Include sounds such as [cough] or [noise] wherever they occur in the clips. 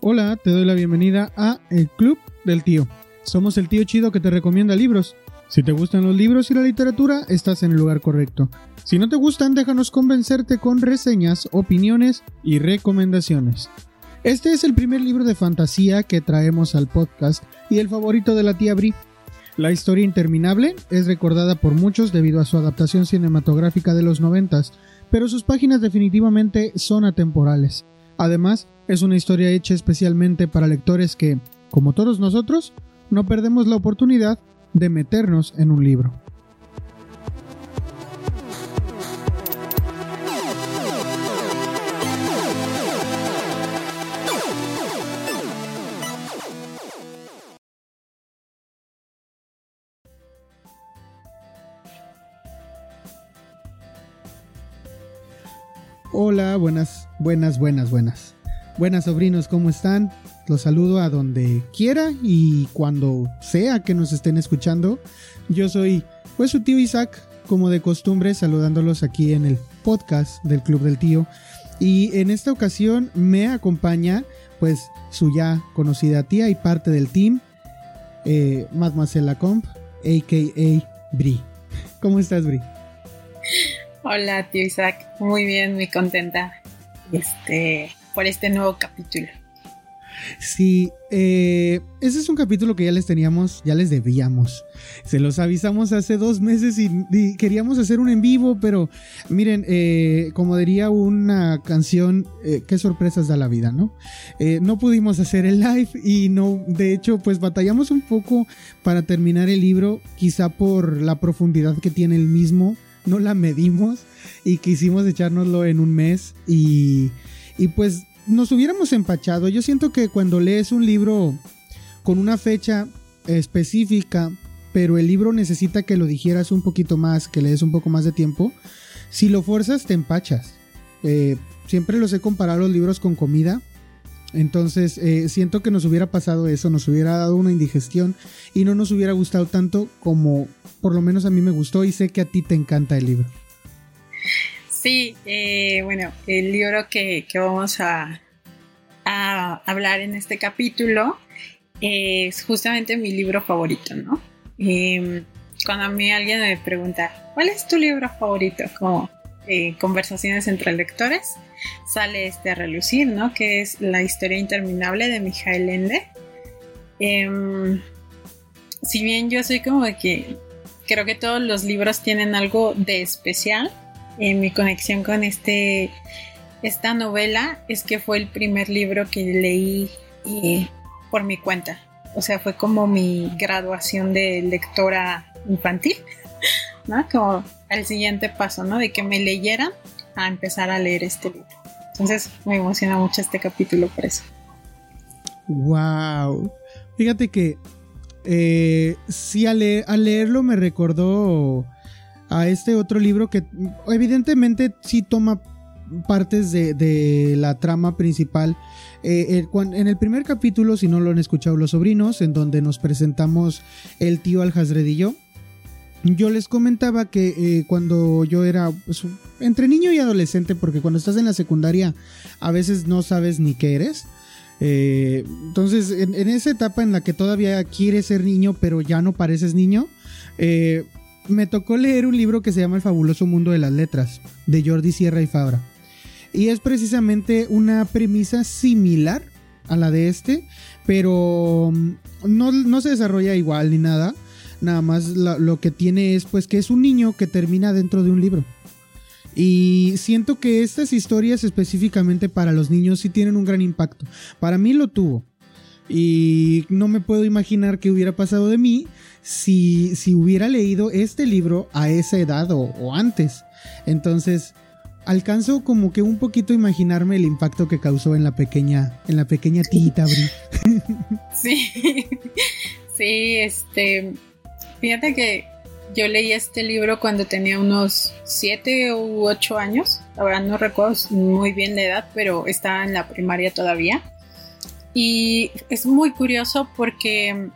Hola, te doy la bienvenida a El Club del Tío. Somos el tío chido que te recomienda libros. Si te gustan los libros y la literatura, estás en el lugar correcto. Si no te gustan, déjanos convencerte con reseñas, opiniones y recomendaciones. Este es el primer libro de fantasía que traemos al podcast y el favorito de la tía Bri. La historia interminable es recordada por muchos debido a su adaptación cinematográfica de los noventas, pero sus páginas definitivamente son atemporales. Además, es una historia hecha especialmente para lectores que, como todos nosotros, no perdemos la oportunidad de meternos en un libro. Hola, buenas, buenas, buenas, buenas. Buenas sobrinos, ¿cómo están? Los saludo a donde quiera y cuando sea que nos estén escuchando. Yo soy pues su tío Isaac, como de costumbre, saludándolos aquí en el podcast del Club del Tío. Y en esta ocasión me acompaña pues su ya conocida tía y parte del team, eh, Mademoiselle Comp, a.k.a. Bri. ¿Cómo estás, Bri? Hola, tío Isaac. Muy bien, muy contenta este, por este nuevo capítulo. Sí, eh, ese es un capítulo que ya les teníamos, ya les debíamos. Se los avisamos hace dos meses y, queríamos hacer un en vivo, pero miren, eh, como diría una canción, eh, qué sorpresas da la vida, ¿no? no pudimos hacer el live y no, de hecho, pues batallamos un poco para terminar el libro, quizá por la profundidad que tiene el mismo, no la medimos y quisimos echárnoslo en un mes y, y pues nos hubiéramos empachado. Yo siento que cuando lees un libro con una fecha específica, pero el libro necesita que lo digieras un poquito más, que le des un poco más de tiempo, si lo fuerzas te empachas. Eh, siempre los he comparado los libros con comida. Entonces eh, siento que nos hubiera pasado eso, nos hubiera dado una indigestión y no nos hubiera gustado tanto como por lo menos a mí me gustó y sé que a ti te encanta el libro. Sí, eh, bueno, el libro que, vamos a, hablar en este capítulo es justamente mi libro favorito, ¿no? Em, cuando a mí alguien me pregunta, ¿cuál es tu libro favorito? Como eh, conversaciones entre lectores, sale este a relucir, ¿no? Que es La historia interminable de Mijael Ende. Em, si bien yo soy como que creo que todos los libros tienen algo de especial, en mi conexión con este, esta novela es que fue el primer libro que leí eh, por mi cuenta. O sea, fue como mi graduación de lectora infantil, [laughs] ¿no? Como el siguiente paso, ¿no? De que me leyeran a empezar a leer este libro. Entonces me emociona mucho este capítulo por eso. Wow. Fíjate que eh, sí, al leerlo me recordó a este otro libro que evidentemente sí toma partes de, la trama principal. Eh, en el primer capítulo, si no lo han escuchado los sobrinos, en donde nos presentamos el tío Alhazred y yo, yo les comentaba que eh, cuando yo era pues, entre niño y adolescente, porque cuando estás en la secundaria a veces no sabes ni qué eres. Eh, entonces, en, esa etapa en la que todavía quieres ser niño, pero ya no pareces niño, me tocó leer un libro que se llama El fabuloso mundo de las letras, de Jordi Sierra y Fabra. Y es precisamente una premisa similar a la de este, pero mm, no, se desarrolla igual ni nada. Nada más lo que tiene es pues que es un niño que termina dentro de un libro. Y siento que estas historias específicamente para los niños sí tienen un gran impacto. Para mí lo tuvo. Y no me puedo imaginar qué hubiera pasado de mí si, si hubiera leído este libro a esa edad o, antes. Entonces, alcanzo como que un poquito imaginarme el impacto que causó en la pequeña, en la pequeña tita Bri. [laughs] Sí, [laughs] sí, este, fíjate que yo leí este libro cuando tenía unos 7 u 8 años, verdad no recuerdo muy bien la edad, pero estaba en la primaria todavía. Y es muy curioso porque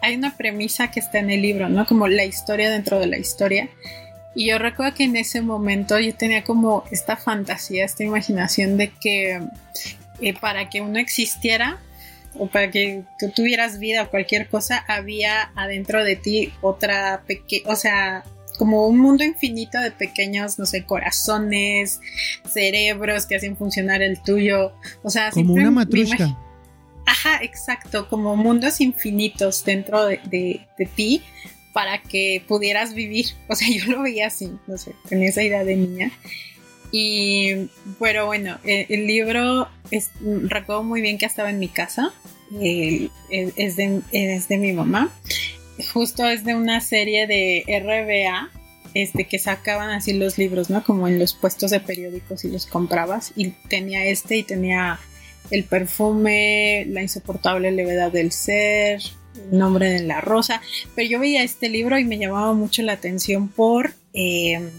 hay una premisa que está en el libro, ¿no? Como la historia dentro de la historia. Y yo recuerdo que en ese momento yo tenía como esta fantasía, esta imaginación de que eh, para que uno existiera o para que tú tuvieras vida o cualquier cosa, había adentro de ti otra pequeña, o sea, como un mundo infinito de pequeños, no sé, corazones, cerebros que hacen funcionar el tuyo. O sea, como una matrushka. Ajá, exacto, como mundos infinitos dentro de, de, ti para que pudieras vivir. O sea, [laughs] yo lo veía así, no sé, tenía esa idea de niña. Y, pero bueno, el, libro, es, recuerdo muy bien que estaba en mi casa, es, de, es de mi mamá justo es de una serie de RBA, este, que sacaban así los libros, ¿no? Como en los puestos de periódicos y los comprabas. Y tenía este y tenía el perfume, la insoportable levedad del ser, el nombre de la rosa. Pero yo veía este libro y me llamaba mucho la atención por em,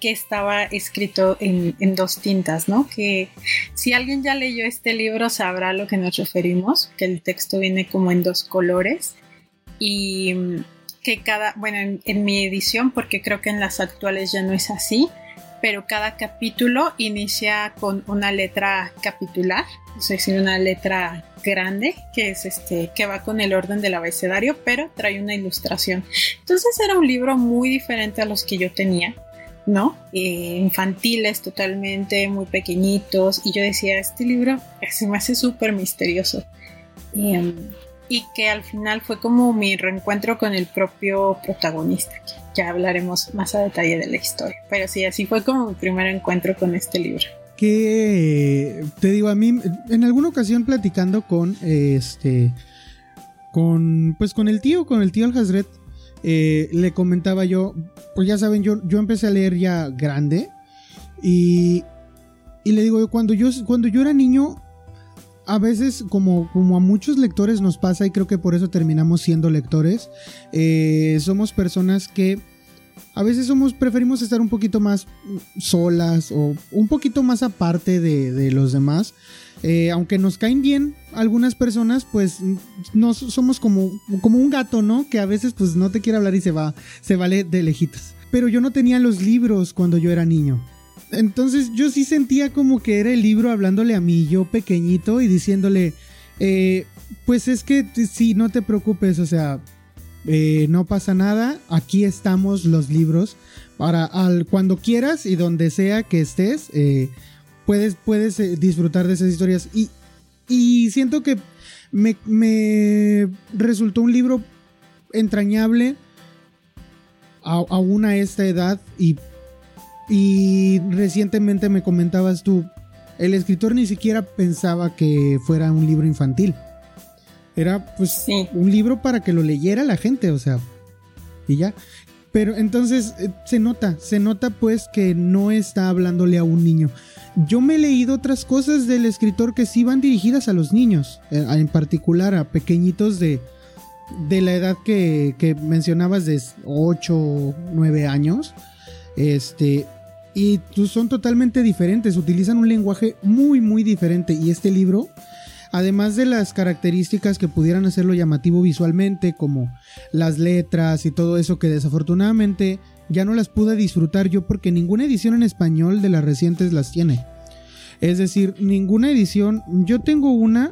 que estaba escrito en, en, dos tintas, ¿no? Que si alguien ya leyó este libro sabrá a lo que nos referimos, que el texto viene como en dos colores y que cada, bueno, en, mi edición, porque creo que en las actuales ya no es así, pero cada capítulo inicia con una letra capitular, es decir, una letra grande que es este que va con el orden del abecedario, pero trae una ilustración. Entonces era un libro muy diferente a los que yo tenía. ¿No? Eh, infantiles totalmente, muy pequeñitos, y yo decía, este libro [laughs] se me hace súper misterioso. Y, em, y que al final fue como mi reencuentro con el propio protagonista. Ya hablaremos más a detalle de la historia. Pero sí, así fue como mi primer encuentro con este libro. Que te digo, a mí, en alguna ocasión platicando con este. Con. Pues con el tío, con el tío Al eh, le comentaba yo. Pues ya saben, yo, yo empecé a leer ya grande. Y. Y le digo, cuando yo, cuando yo era niño, a veces, como, como a muchos lectores nos pasa, y creo que por eso terminamos siendo lectores, eh, somos personas que a veces somos, preferimos estar un poquito más solas o un poquito más aparte de, los demás. Eh, aunque nos caen bien algunas personas, pues no somos como, como un gato, ¿no? Que a veces pues no te quiere hablar y se va, se vale de lejitas. Pero yo no tenía los libros cuando yo era niño. Entonces yo sí sentía como que era el libro hablándole a mí, yo pequeñito, y diciéndole, eh, pues es que sí, no te preocupes, o sea, eh, no pasa nada, aquí estamos los libros para al, cuando quieras y donde sea que estés, eh, puedes, puedes disfrutar de esas historias. Y, y siento que me, me, resultó un libro entrañable aún a esta edad y y recientemente me comentabas tú, el escritor ni siquiera pensaba que fuera un libro infantil. Era pues un libro para que lo leyera la gente, o sea, y ya. Pero entonces eh, se nota, se nota pues que no está hablándole a un niño. Yo me he leído otras cosas del escritor que sí van dirigidas a los niños, eh, en particular a pequeñitos de, de la edad que, que mencionabas de 8 o 9 años. Este, y son totalmente diferentes, utilizan un lenguaje muy muy diferente y este libro, además de las características que pudieran hacerlo llamativo visualmente, como las letras y todo eso que desafortunadamente ya no las pude disfrutar yo porque ninguna edición en español de las recientes las tiene. Es decir, ninguna edición, yo tengo una,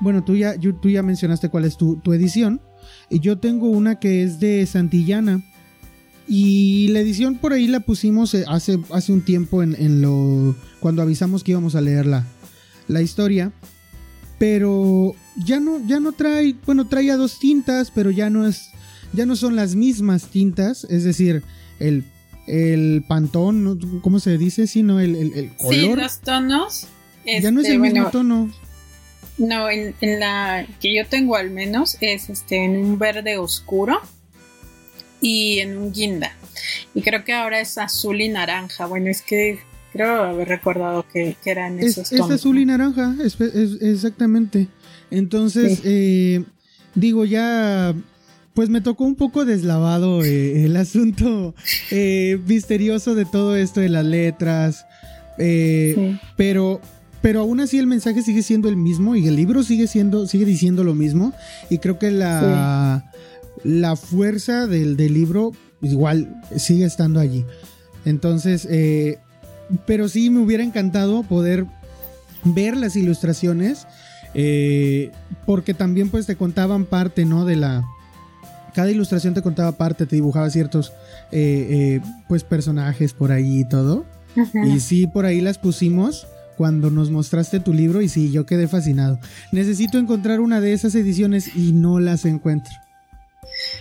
bueno, tú ya, tú ya mencionaste cuál es tu, tu edición, y yo tengo una que es de Santillana y la edición por ahí la pusimos eh, hace, hace un tiempo en, lo. cuando avisamos que íbamos a leer la, historia. Pero ya no, ya no trae. Bueno, traía dos tintas, pero ya no es. Ya no son las mismas tintas. Es decir, el, el pantón, ¿cómo se dice? Sino el, el, color. Sí, los tonos. ya no es el este, mismo tono. No, en, en, la que yo tengo al menos es este en un verde oscuro y en un guinda. Y creo que ahora es azul y naranja. Bueno, es que creo haber recordado que, eran esos es, Es azul y naranja, exactamente. Entonces, eh, digo, ya pues me tocó un poco deslavado eh, el asunto eh, misterioso de todo esto de las letras. Pero, pero aún así el mensaje sigue siendo el mismo y el libro sigue siendo, sigue diciendo lo mismo. Y creo que la, la fuerza del, libro igual sigue estando allí. Entonces, eh, pero sí me hubiera encantado poder ver las ilustraciones. Eh, porque también pues te contaban parte, ¿no? De la... Cada ilustración te contaba parte, te dibujaba ciertos eh, pues personajes por ahí y todo. Y sí, por ahí las pusimos cuando nos mostraste tu libro y sí, yo quedé fascinado. Necesito encontrar una de esas ediciones y no las encuentro.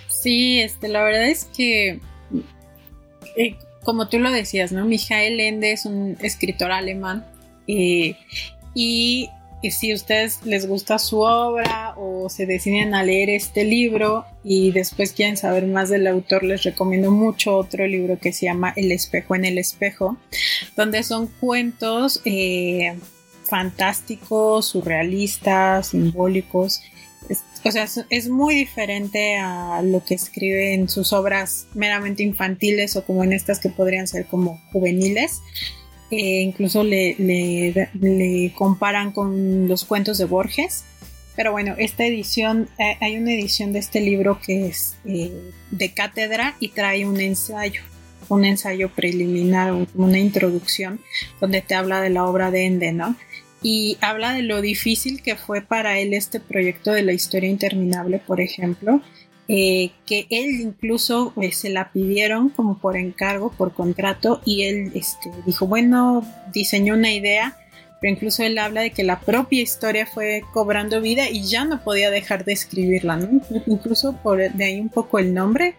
Sí, este, la verdad es que, eh, como tú lo decías, ¿no? Michael Ende es un escritor alemán eh, y y si ustedes les gusta su obra o se deciden a leer este libro y después quieren saber más del autor, les recomiendo mucho otro libro que se llama El espejo en el espejo, donde son cuentos eh, fantásticos, surrealistas, simbólicos. O sea, es muy diferente a lo que escribe en sus obras meramente infantiles o como en estas que podrían ser como juveniles incluso le, le, comparan con los cuentos de Borges. Pero bueno, esta edición, eh, hay una edición de este libro que es eh, de cátedra y trae un ensayo, un ensayo preliminar, una introducción donde te habla de la obra de Ende, ¿no? Y habla de lo difícil que fue para él este proyecto de la historia interminable, por ejemplo, eh, que él incluso eh, se la pidieron como por encargo, por contrato, y él este, dijo, bueno, diseñó una idea, pero incluso él habla de que la propia historia fue cobrando vida y ya no podía dejar de escribirla. Incluso por de ahí un poco el nombre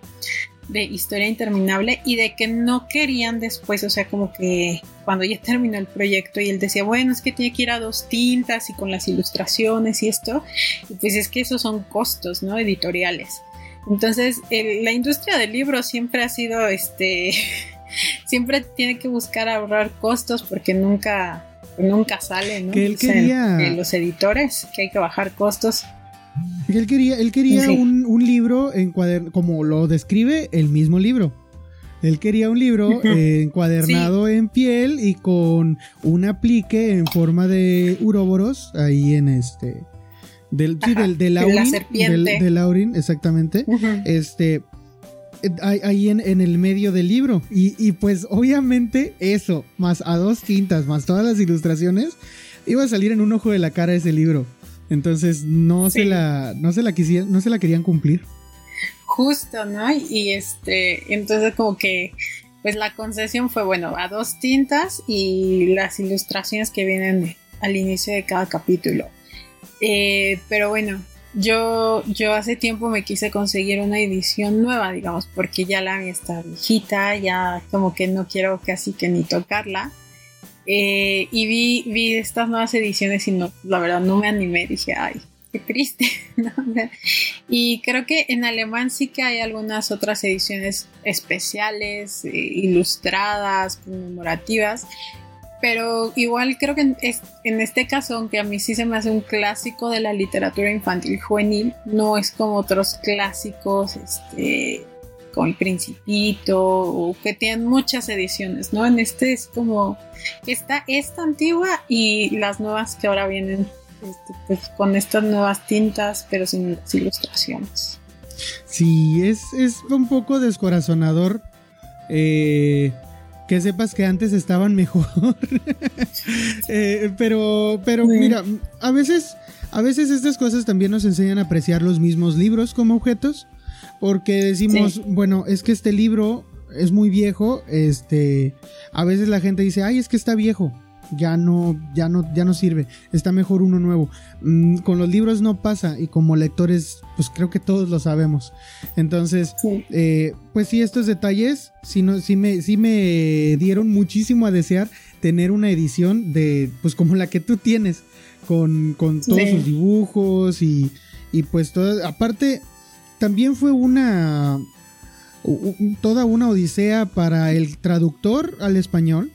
de historia interminable y de que no querían después, o sea, como que cuando ya terminó el proyecto y él decía, bueno, es que tiene que ir a dos tintas y con las ilustraciones y esto, y pues es que esos son costos, ¿no? Editoriales. Entonces, la industria del libro siempre ha sido, este, [laughs] siempre tiene que buscar ahorrar costos porque nunca, nunca sale, ¿no? Que él quería... los editores, que hay que bajar costos. Él quería, él quería un, libro en como lo describe el mismo libro. Él quería un libro [laughs] encuadernado en piel y con un aplique en forma de uroboros ahí en este del, sí, del, del Laurin, exactamente. Este, ahí en, en, el medio del libro. Y, y, pues obviamente eso, más a dos tintas, más todas las ilustraciones, iba a salir en un ojo de la cara ese libro. Entonces no se la, no se la quisieron, no se la querían cumplir. Justo, ¿no? Y este, entonces como que, pues la concesión fue, bueno, a dos tintas y las ilustraciones que vienen al inicio de cada capítulo. Eh, pero bueno, yo, yo hace tiempo me quise conseguir una edición nueva, digamos, porque ya la mía está viejita, ya como que no quiero casi que ni tocarla. Eh, y vi, vi estas nuevas ediciones y no, la verdad no me animé, dije, ay, qué triste. [laughs] y creo que en alemán sí que hay algunas otras ediciones especiales, eh, ilustradas, conmemorativas, pero igual creo que en, este caso, aunque a mí sí se me hace un clásico de la literatura infantil juvenil, no es como otros clásicos, este, como El Principito, o que tienen muchas ediciones, ¿no? En este es como, esta, esta antigua y las nuevas que ahora vienen este, pues, con estas nuevas tintas, pero sin las ilustraciones. Sí, es, es un poco descorazonador. Eh, que sepas que antes estaban mejor. [laughs] Eh, pero, pero mira, a veces, a veces estas cosas también nos enseñan a apreciar los mismos libros como objetos, porque decimos, bueno, es que este libro es muy viejo, este, a veces la gente dice, ay, es que está viejo, ya no, ya no, ya no sirve, está mejor uno nuevo. Mm, con los libros no pasa y como lectores, pues creo que todos lo sabemos. Entonces, eh, pues sí, estos detalles sí, no, sí, me, sí me dieron muchísimo a desear tener una edición de, pues como la que tú tienes, con, con todos sus dibujos y, y pues todo, aparte, también fue una, toda una odisea para el traductor al español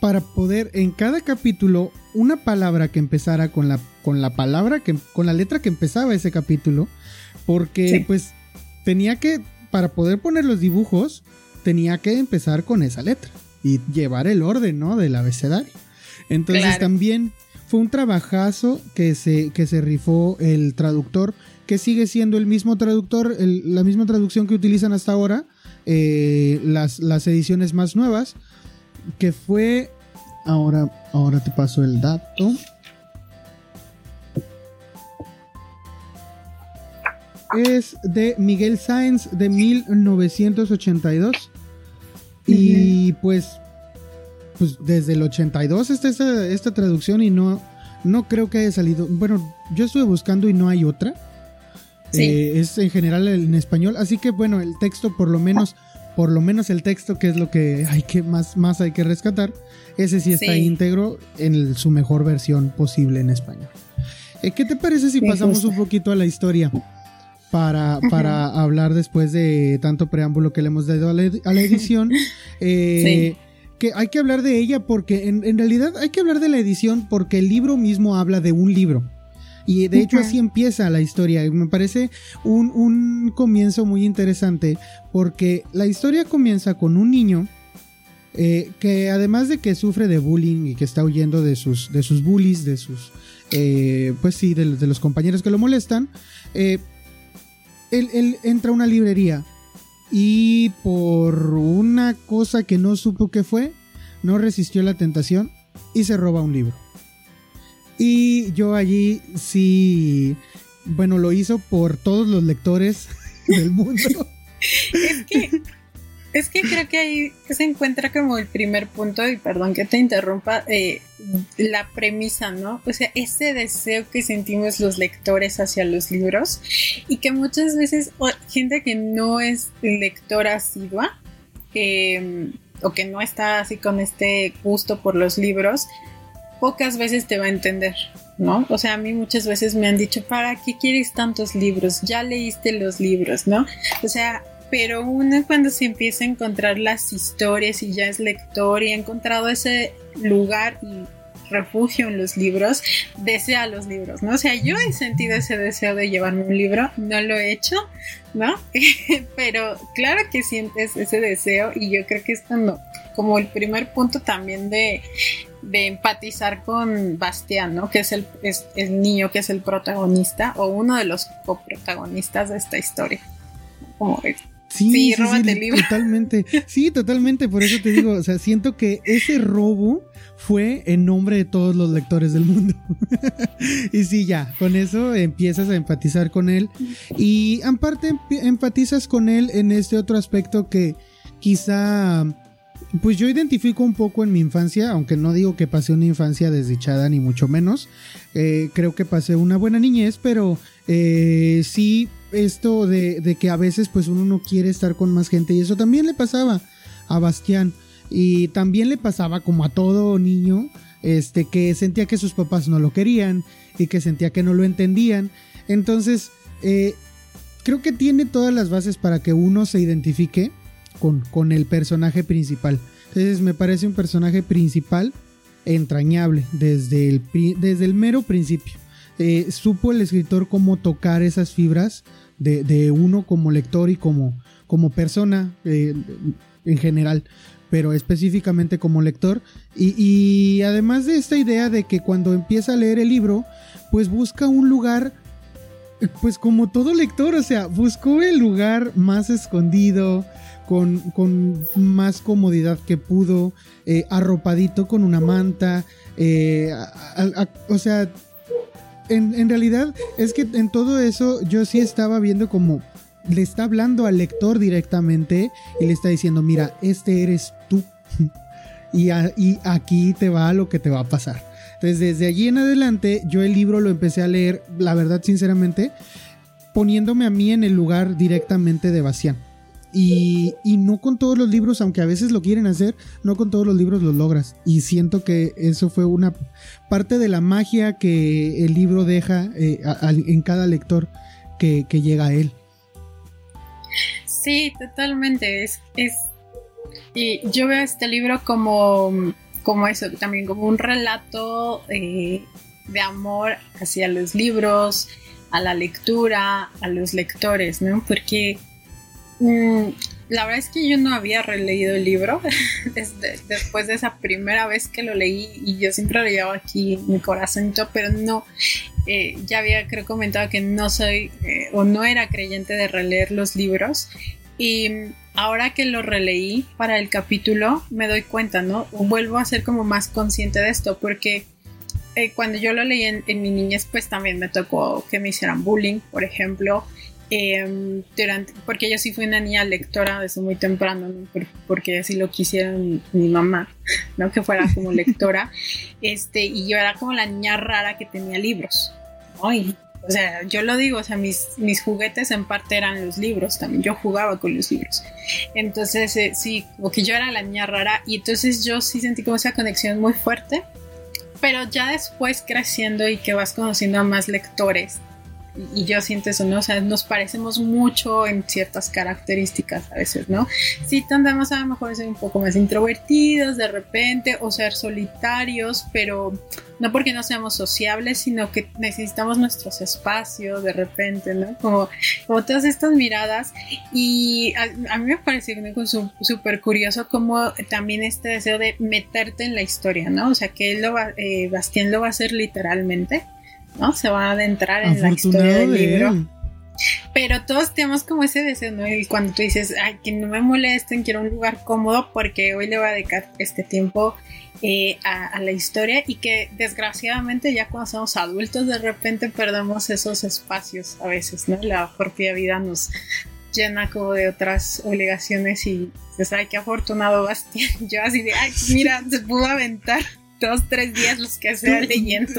para poder en cada capítulo una palabra que empezara con la, con la palabra, que, con la letra que empezaba ese capítulo, porque pues tenía que, para poder poner los dibujos, tenía que empezar con esa letra y llevar el orden, ¿no? Del abecedario. Entonces también fue un trabajazo que se, que se rifó el traductor, que sigue siendo el mismo traductor, la misma traducción que utilizan hasta ahora, eh, las, las ediciones más nuevas, que fue... Ahora, ahora te paso el dato. es de Miguel Sáenz de 1982. Y pues, pues desde el 82 está esta, esta, traducción y no, no creo que haya salido. Bueno, yo estuve buscando y no hay otra. Eh, es en general en español. Así que bueno, el texto por lo menos, por lo menos el texto que es lo que hay que más, más hay que rescatar. Ese sí está íntegro en su mejor versión posible en español. Eh, ¿Qué te parece si pasamos un poquito a la historia? para, para hablar después de tanto preámbulo que le hemos dado a la, edición. [laughs] Eh, que hay que hablar de ella porque en, realidad hay que hablar de la edición porque el libro mismo habla de un libro. Y de hecho así empieza la historia. Y me parece un, un, comienzo muy interesante porque la historia comienza con un niño eh, que además de que sufre de bullying y que está huyendo de sus, de sus bullies, de sus, eh, pues sí, de, de, los compañeros que lo molestan, él, entra a una librería y por una cosa que no supo qué fue, no resistió la tentación y se roba un libro. Y yo allí sí, bueno, lo hizo por todos los lectores [laughs] del mundo. es que es que creo que ahí se encuentra como el primer punto, y perdón que te interrumpa, eh, la premisa, ¿no? O sea, ese deseo que sentimos los lectores hacia los libros y que muchas veces gente que no es lectora asidua em, o que no está así con este gusto por los libros, pocas veces te va a entender, ¿no? O sea, a mí muchas veces me han dicho, ¿para qué quieres tantos libros? Ya leíste los libros, ¿no? O sea, pero uno cuando se empieza a encontrar las historias y ya es lector y ha encontrado ese lugar y refugio en los libros, desea los libros, ¿no? O sea, yo he sentido ese deseo de llevarme un libro, no lo he hecho, ¿no? [laughs] pero claro que sientes ese deseo y yo creo que es cuando, como el primer punto también de, de empatizar con Bastián, ¿no? Que es el, es el niño que es el protagonista o uno de los coprotagonistas de esta historia. Como Sí, sí, sí, totalmente. [laughs] Sí, totalmente. Por eso te digo, o sea, siento que ese robo fue en nombre de todos los lectores del mundo. [laughs] y sí, ya, con eso empiezas a empatizar con él. Y aparte empatizas con él en este otro aspecto que quizá pues yo identifico un poco en mi infancia, aunque no digo que pasé una infancia desdichada ni mucho menos. Eh, creo que pasé una buena niñez, pero eh, sí esto de, que a veces pues uno no quiere estar con más gente y eso también le pasaba a Bastián y también le pasaba como a todo niño este que sentía que sus papás no lo querían y que sentía que no lo entendían entonces eh, creo que tiene todas las bases para que uno se identifique con, con el personaje principal entonces me parece un personaje principal entrañable desde el, desde el mero principio eh, supo el escritor cómo tocar esas fibras de, uno como lector y como, como persona eh, en general, pero específicamente como lector. Y, además de esta idea de que cuando empieza a leer el libro, pues busca un lugar, pues como todo lector, o sea, buscó el lugar más escondido, con, más comodidad que pudo, eh, arropadito con una manta, o sea, en, realidad es que en todo eso yo sí estaba viendo como le está hablando al lector directamente y le está diciendo, mira, este eres tú. [laughs] y, y aquí te va lo que te va a pasar. Entonces desde allí en adelante yo el libro lo empecé a leer, la verdad sinceramente, poniéndome a mí en el lugar directamente de Bastián. Y, no con todos los libros, aunque a veces lo quieren hacer, no con todos los libros lo logras. Y siento que eso fue una parte de la magia que el libro deja eh, en cada lector que, llega a él. Sí, totalmente. Es, y yo veo este libro como, como eso, también como un relato eh, de amor hacia los libros, a la lectura, a los lectores, ¿no? Porque Mm, la verdad es que yo no había releído el libro [laughs] después de esa primera vez que lo leí y yo siempre lo llevaba aquí mi corazonito, pero no, eh, ya había creo comentado que no soy eh, o no era creyente de releer los libros y ahora que lo releí para el capítulo me doy cuenta, ¿no? Vuelvo a ser como más consciente de esto porque eh, cuando yo lo leí en, en mi niñez pues también me tocó que me hicieran bullying, por ejemplo Em, durante, porque yo sí fui una niña lectora desde muy temprano, porque así lo quisieron mi, mamá, [laughs] ¿no? Que fuera como lectora. [laughs] este, y yo era como la niña rara que tenía libros. o sea, yo lo digo, o sea, mis, mis juguetes en parte eran los libros también. Yo jugaba con los libros. Entonces, eh, sí, como que yo era la niña rara. Y entonces yo sí sentí como esa conexión muy fuerte. Pero ya después creciendo y que vas conociendo a más lectores, y yo siento eso, ¿no? O sea, nos parecemos mucho en ciertas características a veces, ¿no? Sí tendemos a lo mejor ser un poco más introvertidos de repente o ser solitarios, pero no porque no seamos sociables, sino que necesitamos nuestros espacios de repente, ¿no? Como, como todas estas miradas y a, mí me parece súper curioso como también este deseo de meterte en la historia, ¿no? O sea, que él lo va, eh, Bastián lo va a hacer literalmente ¿no? Se va a adentrar en la historia del libro. Pero todos tenemos como ese deseo, ¿no? Y cuando tú dices, ay, que no me molesten, quiero un lugar cómodo porque hoy le voy a dedicar este tiempo eh, a, la historia y que desgraciadamente ya cuando somos adultos de repente perdemos esos espacios a veces, ¿no? La propia vida nos llena como de otras obligaciones y dices, ay, qué afortunado Bastián. [laughs] Yo así de, ay, mira, se pudo aventar dos, tres días los que sea leyendo.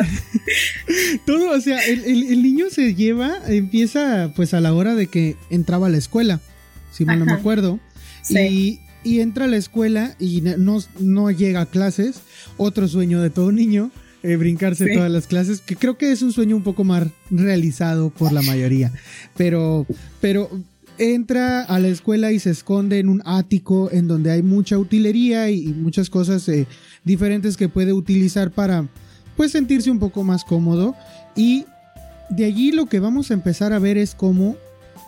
[laughs] Todo, o sea, el, niño se lleva, empieza pues a la hora de que entraba a la escuela, si mal no me acuerdo. Y, entra a la escuela y no, no llega a clases. Otro sueño de todo niño. Eh, brincarse todas las clases, que creo que es un sueño un poco más realizado por la mayoría. Pero, pero entra a la escuela y se esconde en un ático en donde hay mucha utilería y, muchas cosas eh, diferentes que puede utilizar para pues sentirse un poco más cómodo y de allí lo que vamos a empezar a ver es cómo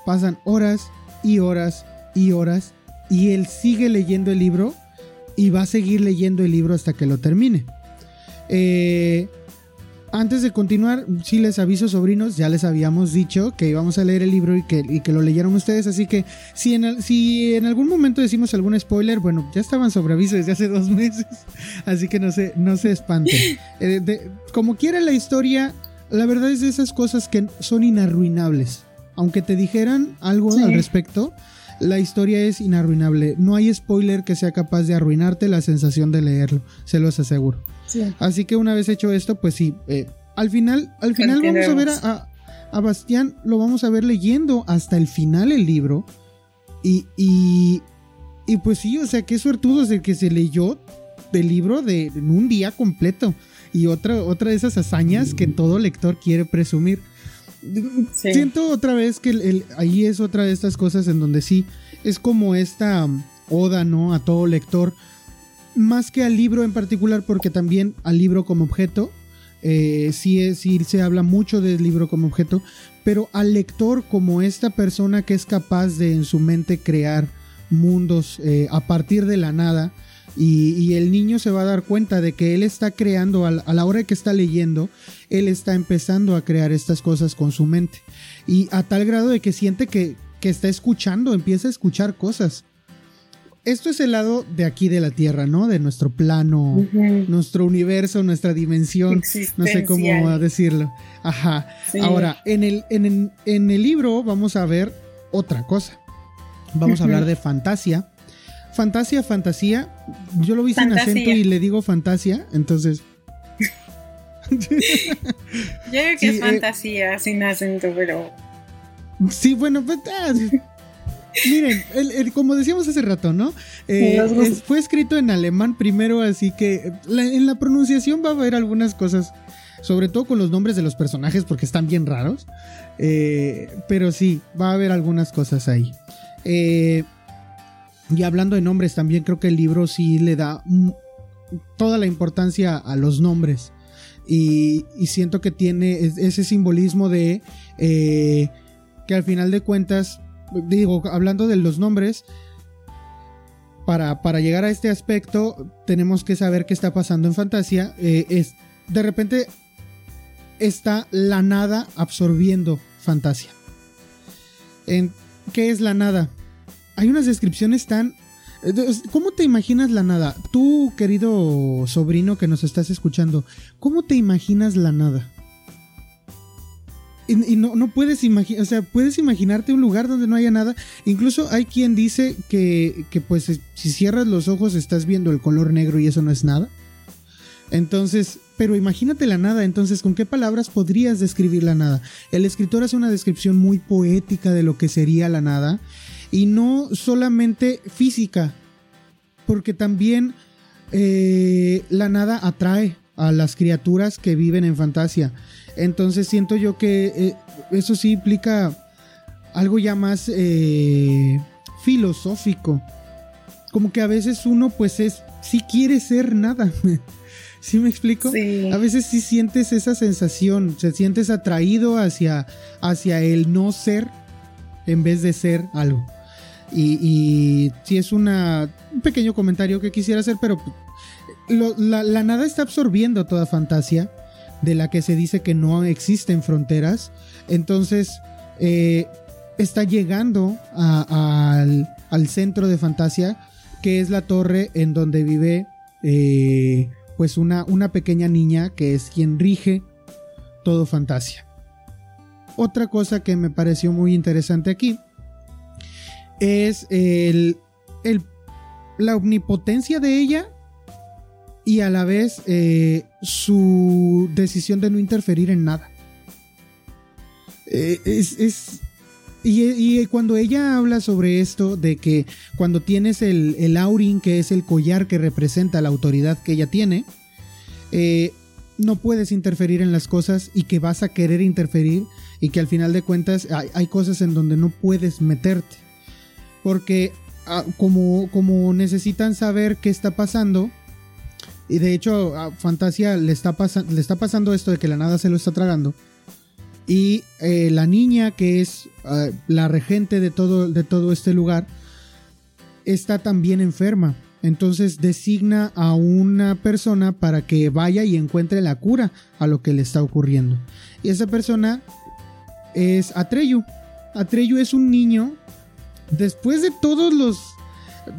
pasan horas y horas y horas y él sigue leyendo el libro y va a seguir leyendo el libro hasta que lo termine. Eh, antes de continuar, sí les aviso, sobrinos, ya les habíamos dicho que íbamos a leer el libro y que, que lo leyeron ustedes, así que si en, si en algún momento decimos algún spoiler, bueno, ya estaban sobre aviso desde hace dos [laughs] meses, así que no se, no se espanten. [laughs] Eh, como quiera la historia, la verdad es de esas cosas que son inarruinables. Aunque te dijeran algo al respecto, la historia es inarruinable. No hay spoiler que sea capaz de arruinarte la sensación de leerlo, se los aseguro. Así que una vez hecho esto, pues sí, eh, al final, al final vamos a ver a, a, Bastián, lo vamos a ver leyendo hasta el final el libro. Y, y, y pues sí, o sea, qué suertudo es el que se leyó del libro de, en un día completo. Y otra, otra de esas hazañas que todo lector quiere presumir. Siento otra vez que el, ahí es otra de estas cosas en donde sí es como esta oda, ¿no? A todo lector más que al libro en particular, porque también al libro como objeto, eh, sí, es, sí se habla mucho del libro como objeto, pero al lector como esta persona que es capaz de en su mente crear mundos eh, a partir de la nada, y, el niño se va a dar cuenta de que él está creando, a la, hora que está leyendo, él está empezando a crear estas cosas con su mente. Y a tal grado de que siente que, que está escuchando, empieza a escuchar cosas esto es el lado de aquí de la Tierra, ¿no? De nuestro plano, nuestro universo, nuestra dimensión, no sé cómo decirlo. Ajá. Ahora, en el, en, el libro vamos a ver otra cosa. Vamos a hablar de fantasía. Fantasía, fantasía. Yo lo vi sin acento y le digo fantasía, entonces. [laughs] Yo creo que es eh, fantasía sin acento, pero. Sí, bueno, pues. Miren, como decíamos hace rato, ¿no? Eh, fue escrito en alemán primero, así que en la pronunciación va a haber algunas cosas, sobre todo con los nombres de los personajes, porque están bien raros. Eh, pero sí, va a haber algunas cosas ahí. Eh, y hablando de nombres, también creo que el libro sí le da toda la importancia a los nombres. Y, y siento que tiene ese simbolismo de que al final de cuentas digo, hablando de los nombres, para, para, llegar a este aspecto, tenemos que saber qué está pasando en Fantasia. Eh, es, de repente está la nada absorbiendo Fantasia. En, ¿Qué es la nada? Hay unas descripciones tan... ¿Cómo te imaginas la nada? Tú, querido sobrino que nos estás escuchando, ¿cómo te imaginas la nada? Y, no, no, puedes imaginar, o sea, puedes imaginarte un lugar donde no haya nada. Incluso hay quien dice que, que, pues si cierras los ojos estás viendo el color negro y eso no es nada. Entonces, pero imagínate la nada, entonces, ¿con qué palabras podrías describir la nada? El escritor hace una descripción muy poética de lo que sería la nada y no solamente física, porque también eh, la nada atrae a las criaturas que viven en fantasía. Entonces siento yo que eh, eso sí implica algo ya más eh, filosófico. Como que a veces uno pues es, sí quiere ser nada. [laughs] ¿Sí me explico? A veces sí sientes esa sensación, se sientes atraído hacia, hacia el no ser en vez de ser algo. Y, y sí es una, un pequeño comentario que quisiera hacer, pero la, la, nada está absorbiendo toda fantasía, de la que se dice que no existen fronteras. Entonces, eh, está llegando al, centro de fantasía, que es la torre en donde vive eh, pues una, una pequeña niña que es quien rige todo fantasía. Otra cosa que me pareció muy interesante aquí es el, el, la omnipotencia de ella y a la vez eh, su decisión de no interferir en nada. Eh, es, es y, cuando ella habla sobre esto, de que cuando tienes el, el Aurin, que es el collar que representa la autoridad que ella tiene, eh, no puedes interferir en las cosas y que vas a querer interferir y que al final de cuentas hay, cosas en donde no puedes meterte. Porque ah, como, como necesitan saber qué está pasando, y de hecho a Fantasia le está, pasando esto de que la nada se lo está tragando y eh, la niña, que es eh, la regente de todo, de todo este lugar, está también enferma. Entonces designa a una persona para que vaya y encuentre la cura a lo que le está ocurriendo. Y esa persona es Atreyu. Atreyu es un niño. Después de todos los.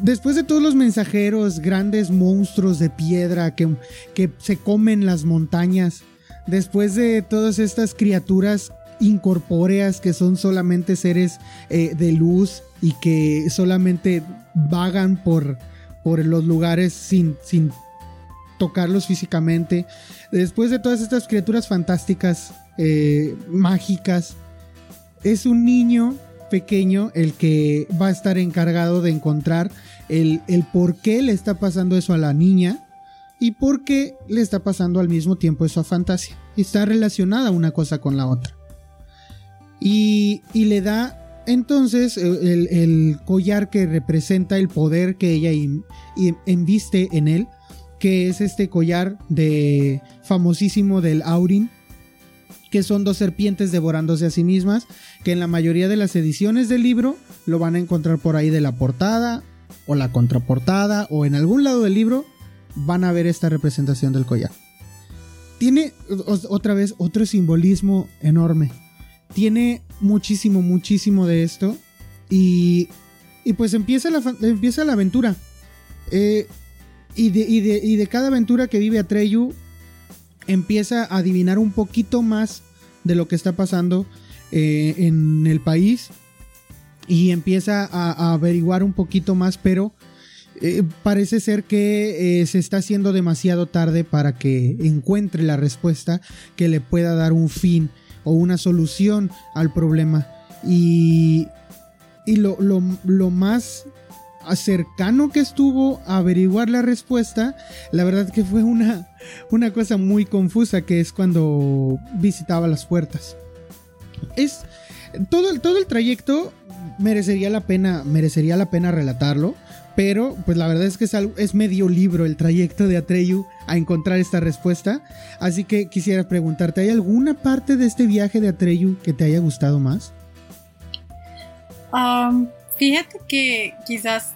Después de todos los mensajeros, grandes monstruos de piedra que, que se comen las montañas después de todas estas criaturas incorpóreas que son solamente seres eh, de luz y que solamente vagan por, por los lugares sin, sin tocarlos físicamente. Después de todas estas criaturas fantásticas, eh, mágicas, es un niño pequeño el que va a estar encargado de encontrar el, el por qué le está pasando eso a la niña y por qué le está pasando al mismo tiempo eso a Fantasia. Está relacionada una cosa con la otra. Y, le da entonces el, collar que representa el poder que ella enviste en él, que es este collar de famosísimo del Aurin, que son dos serpientes devorándose a sí mismas, que en la mayoría de las ediciones del libro lo van a encontrar por ahí de la portada o la contraportada o en algún lado del libro van a ver esta representación del collar. Tiene otra vez otro simbolismo enorme. Tiene muchísimo, muchísimo de esto. Y, y pues empieza la, empieza la aventura. Eh, y, de, y, de, cada aventura que vive Atreyu, empieza a adivinar un poquito más de lo que está pasando eh, en el país. Y empieza a averiguar un poquito más, pero eh, parece ser que eh, se está haciendo demasiado tarde para que encuentre la respuesta que le pueda dar un fin o una solución al problema. Y, y lo, más cercano que estuvo a averiguar la respuesta, la verdad que fue una, una cosa muy confusa, que es cuando visitaba las puertas. Es todo, todo el trayecto merecería la pena, merecería la pena relatarlo. Pero, pues la verdad es que es, medio libro el trayecto de Atreyu a encontrar esta respuesta. Así que quisiera preguntarte, ¿hay alguna parte de este viaje de Atreyu que te haya gustado más? fíjate que quizás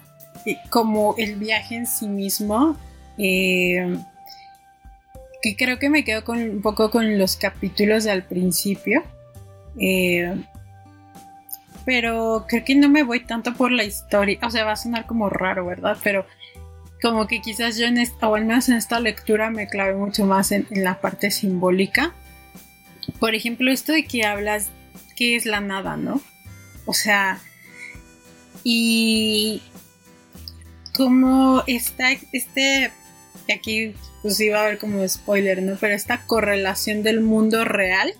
como el viaje en sí mismo, eh, que creo que me quedo con, un poco con los capítulos del principio. Eh, pero creo que no me voy tanto por la historia. O sea, va a sonar como raro, ¿verdad? Pero como que quizás yo en esta, o al menos en esta lectura me clave mucho más en, la parte simbólica. Por ejemplo, esto de que hablas, ¿qué es la nada, no? O sea, y como está este, aquí pues iba a haber como spoiler, ¿no? Pero esta correlación del mundo real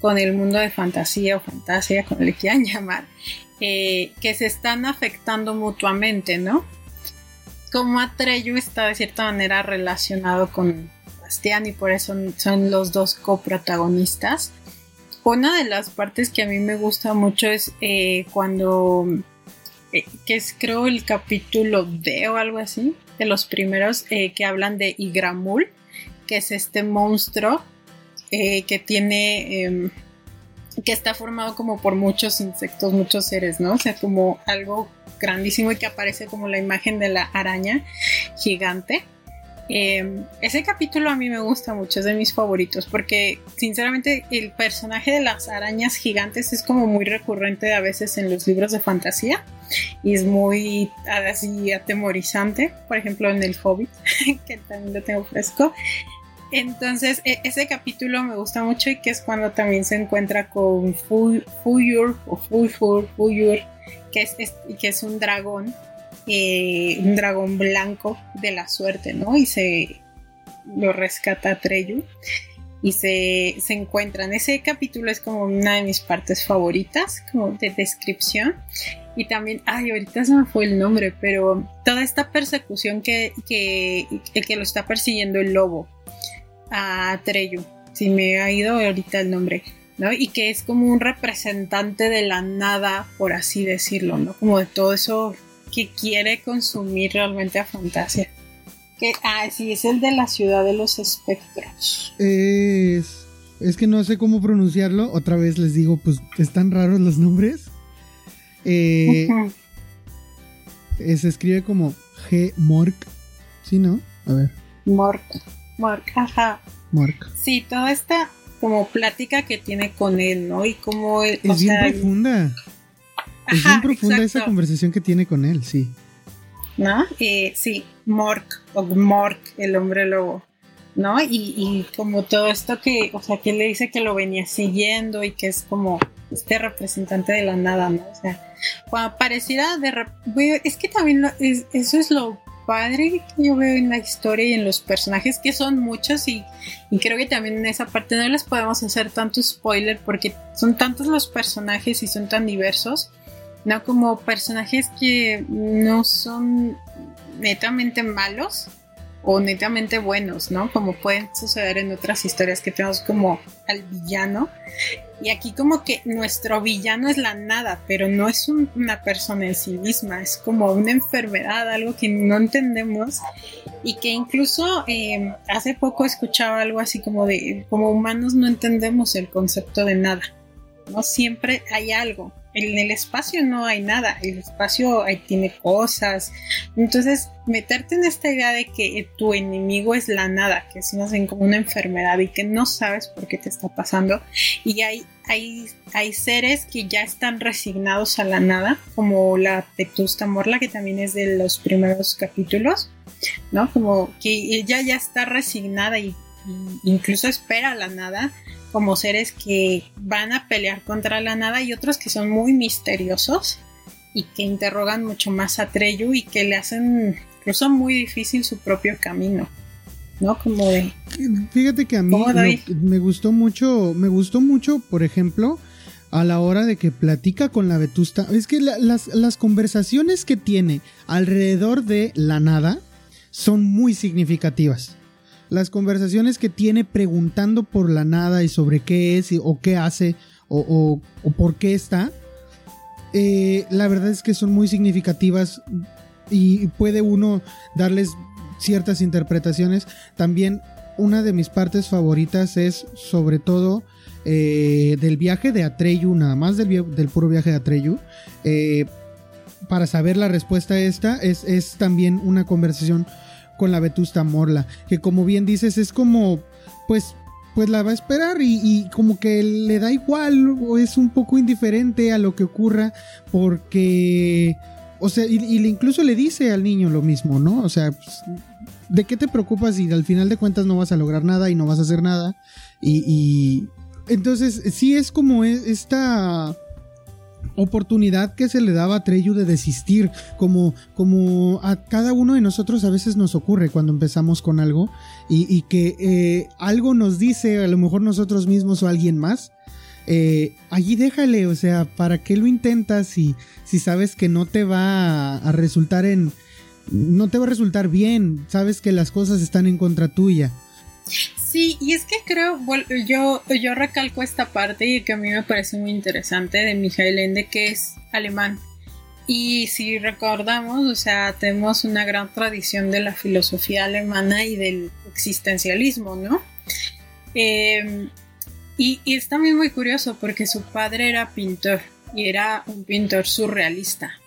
con el mundo de fantasía o fantasía, como le quieran [laughs] llamar, eh, que se están afectando mutuamente, ¿no? Como Atreyu está de cierta manera relacionado con Bastián y por eso son los dos coprotagonistas. Una de las partes que a mí me gusta mucho es eh, cuando, eh, que es creo el capítulo D o algo así, de los primeros que hablan de Igramul, que es este monstruo eh, que tiene, em, que está formado como por muchos insectos, muchos seres, ¿no? O sea, como algo grandísimo y que aparece como la imagen de la araña gigante. Em, ese capítulo a mí me gusta mucho, es de mis favoritos, porque sinceramente el personaje de las arañas gigantes es como muy recurrente a veces en los libros de fantasía y es muy así atemorizante, por ejemplo en El Hobbit, [laughs] que también lo tengo fresco. Entonces, e, ese capítulo me gusta mucho y que es cuando también se encuentra con Fuyur o Fuyur, Fuyur, que es, que es un dragón, eh, un dragón blanco de la suerte, ¿no? Y se lo rescata Treyu y se, se encuentran. Ese capítulo es como una de mis partes favoritas, como de descripción. Y también, ay, ahorita se me fue el nombre, pero toda esta persecución que, que, que lo está persiguiendo el lobo, a Treyu, si me ha ido ahorita el nombre, ¿no? Y que es como un representante de la nada, por así decirlo, ¿no? Como de todo eso que quiere consumir realmente a Fantasia. Que, ah, sí, es el de la ciudad de los espectros. Es, es que no sé cómo pronunciarlo. Otra vez les digo, pues están raros los nombres. Eh, se escribe como G Mork. ¿Sí, no? A ver. Mork. Mark, ajá. Mark. Sí, toda esta como plática que tiene con él, ¿no? Y como Es bien profunda. es bien profunda esa conversación que tiene con él, sí. ¿No? Eh, sí, Mork, o Mork, el hombre lobo, ¿no? Y, y, como todo esto que, o sea, que le dice que lo venía siguiendo y que es como este representante de la nada, ¿no? O sea, cuando pareciera de... Es que también eso es lo padre que yo veo en la historia y en los personajes, que son muchos y, creo que también en esa parte no les podemos hacer tanto spoiler porque son tantos los personajes y son tan diversos, ¿no? Como personajes que no son netamente malos o netamente buenos, ¿no? Como pueden suceder en otras historias que tenemos como al villano y aquí como que nuestro villano es la nada, pero no es una persona en sí misma, es como una enfermedad, algo que no entendemos y que incluso em, hace poco escuchaba algo así como de, como humanos no entendemos el concepto de nada, ¿no? Siempre hay algo, en el espacio no hay nada, el espacio ahí tiene cosas. Entonces, meterte en esta idea de que tu enemigo es la nada, que es más bien como una enfermedad y que no sabes por qué te está pasando. Y hay, hay, hay seres que ya están resignados a la nada, como la Vetusta Morla, que también es de los primeros capítulos, ¿no? Como que ella ya está resignada y, y incluso espera la nada como seres que van a pelear contra la nada y otros que son muy misteriosos y que interrogan mucho más a Treyu y que le hacen incluso muy difícil su propio camino. ¿No? Como de. Fíjate que a mí me gustó mucho. Me gustó mucho, por ejemplo, a la hora de que platica con la Vetusta. Es que las, las conversaciones que tiene alrededor de la nada son muy significativas las conversaciones que tiene preguntando por la nada y sobre qué es o qué hace o, por qué está, eh, la verdad es que son muy significativas y puede uno darles ciertas interpretaciones. También una de mis partes favoritas es sobre todo eh, del viaje de Atreyu, nada más del, del puro viaje de Atreyu. Eh, para saber la respuesta a esta es, es también una conversación con la Vetusta Morla, que como bien dices es como, pues, pues la va a esperar y, como que le da igual o es un poco indiferente a lo que ocurra porque, o sea, y, incluso le dice al niño lo mismo, ¿no? O sea, pues, ¿de qué te preocupas si al final de cuentas no vas a lograr nada y no vas a hacer nada? Y, y entonces sí es como e, esta oportunidad que se le daba a Treyu de desistir, como, como a cada uno de nosotros a veces nos ocurre cuando empezamos con algo y, que eh, algo nos dice, a lo mejor nosotros mismos o alguien más, eh, allí déjale, o sea, ¿para qué lo intentas si, si sabes que no te va a resultar en... no te va a resultar bien, sabes que las cosas están en contra tuya. Sí, y es que creo, yo, yo recalco esta parte y que a mí me parece muy interesante de Michael Ende, que es alemán. Y si recordamos, o sea, tenemos una gran tradición de la filosofía alemana y del existencialismo, ¿no? Em, y, y, es también muy curioso porque su padre era pintor y era un pintor surrealista.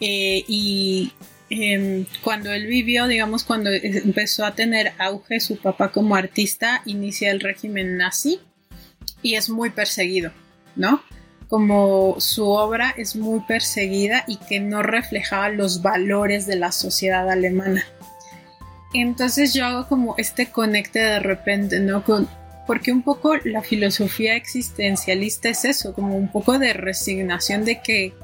Eh, y Em, cuando él vivió, digamos, cuando empezó a tener auge su papá como artista, inicia el régimen nazi y es muy perseguido, ¿no? Como su obra es muy perseguida y que no reflejaba los valores de la sociedad alemana. Entonces yo hago como este conecte de repente, ¿no? Porque un poco la filosofía existencialista es eso, como un poco de resignación de que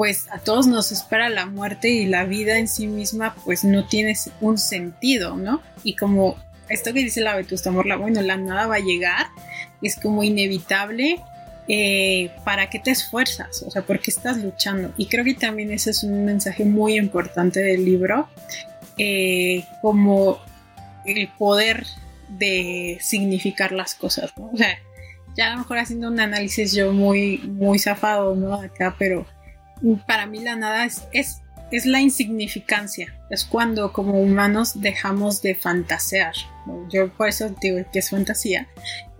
pues a todos nos espera la muerte y la vida en sí misma pues no tiene un sentido, ¿no? Y como esto que dice la Vetusta Morla, bueno, la nada va a llegar, es como inevitable, eh, ¿para qué te esfuerzas? O sea, ¿por qué estás luchando? Y creo que también ese es un mensaje muy importante del libro, eh, como el poder de significar las cosas, ¿no? O sea, ya a lo mejor haciendo un análisis yo muy, muy zafado, ¿no? Acá, pero para mí la nada es, es, es la insignificancia. Es cuando como humanos dejamos de fantasear. Yo por eso digo que es fantasía.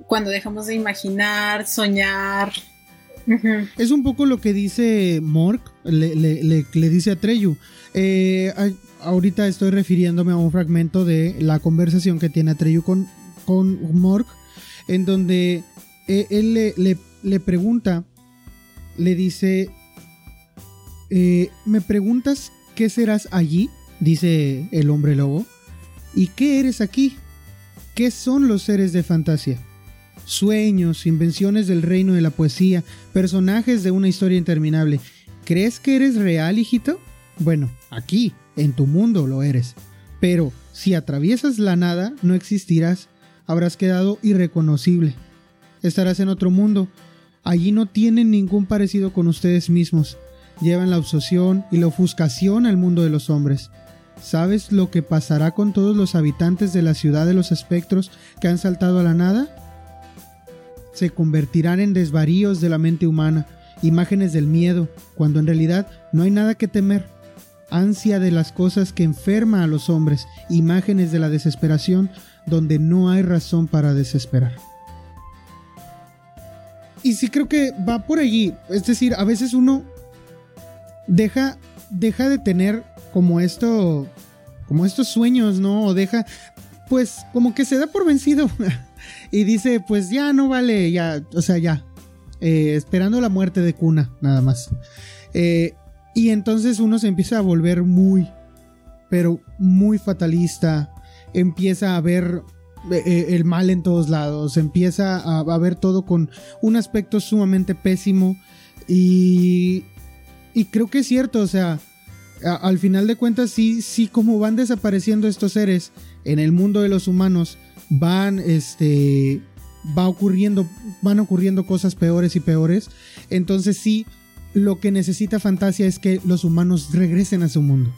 Cuando dejamos de imaginar, soñar. Es un poco lo que dice Mork, le, le, dice a Treyu. Eh, ahorita estoy refiriéndome a un fragmento de la conversación que tiene Atreyu con, con Mork, en donde eh, él le, le pregunta, le dice, eh, ¿Me preguntas qué serás allí? Dice el hombre lobo. ¿Y qué eres aquí? ¿Qué son los seres de fantasía? Sueños, invenciones del reino de la poesía, personajes de una historia interminable. ¿Crees que eres real, hijito? Bueno, aquí, en tu mundo lo eres. Pero si atraviesas la nada, no existirás. Habrás quedado irreconocible. Estarás en otro mundo. Allí no tienen ningún parecido con ustedes mismos llevan la obsesión y la ofuscación al mundo de los hombres. ¿Sabes lo que pasará con todos los habitantes de la ciudad de los espectros que han saltado a la nada? Se convertirán en desvaríos de la mente humana, imágenes del miedo, cuando en realidad no hay nada que temer. Ansia de las cosas que enferma a los hombres, imágenes de la desesperación, donde no hay razón para desesperar. Y sí creo que va por allí, es decir, a veces uno deja, deja de tener como esto, como estos sueños, ¿no? O deja, pues como que se da por vencido [laughs] y dice, pues ya no vale, ya, o sea, ya, eh, esperando la muerte de cuna, nada más. Eh, y entonces uno se empieza a volver muy, pero muy fatalista, empieza a ver eh, el mal en todos lados, empieza a, a, ver todo con un aspecto sumamente pésimo y, y creo que es cierto, o sea, al final de cuentas, sí, sí, como van desapareciendo estos seres en el mundo de los humanos, van, este, va ocurriendo, van ocurriendo cosas peores y peores. Entonces sí, lo que necesita Fantasia es que los humanos regresen a su mundo.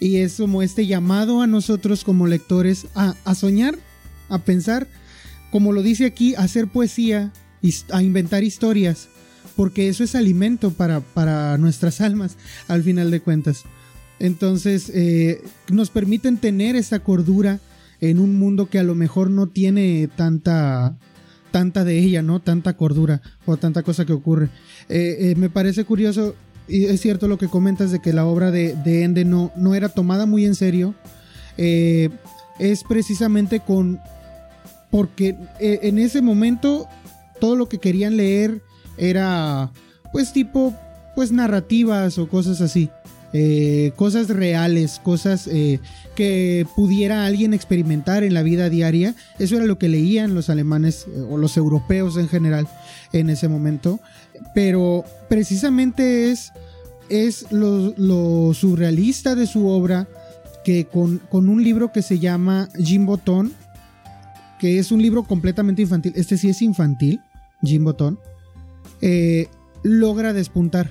Y es como este llamado a nosotros como lectores a, a soñar, a pensar, como lo dice aquí, a hacer poesía, a inventar historias porque eso es alimento para, para nuestras almas al final de cuentas. Entonces eh, nos permiten tener esa cordura en un mundo que a lo mejor no tiene tanta tanta de ella, ¿no? Tanta cordura o tanta cosa que ocurre. Eh, eh, me parece curioso es cierto lo que comentas de que la obra de, Ende no, no era tomada muy en serio. Es precisamente con. Porque en ese momento todo lo que querían leer era, pues, tipo, pues, narrativas o cosas así. Eh, cosas reales, cosas que pudiera alguien experimentar en la vida diaria. Eso era lo que leían los alemanes o los europeos en general en ese momento. Pero precisamente es, es lo, surrealista de su obra que con, un libro que se llama Jim Botón, que es un libro completamente infantil, este sí es infantil, Jim Botón, eh, logra despuntar.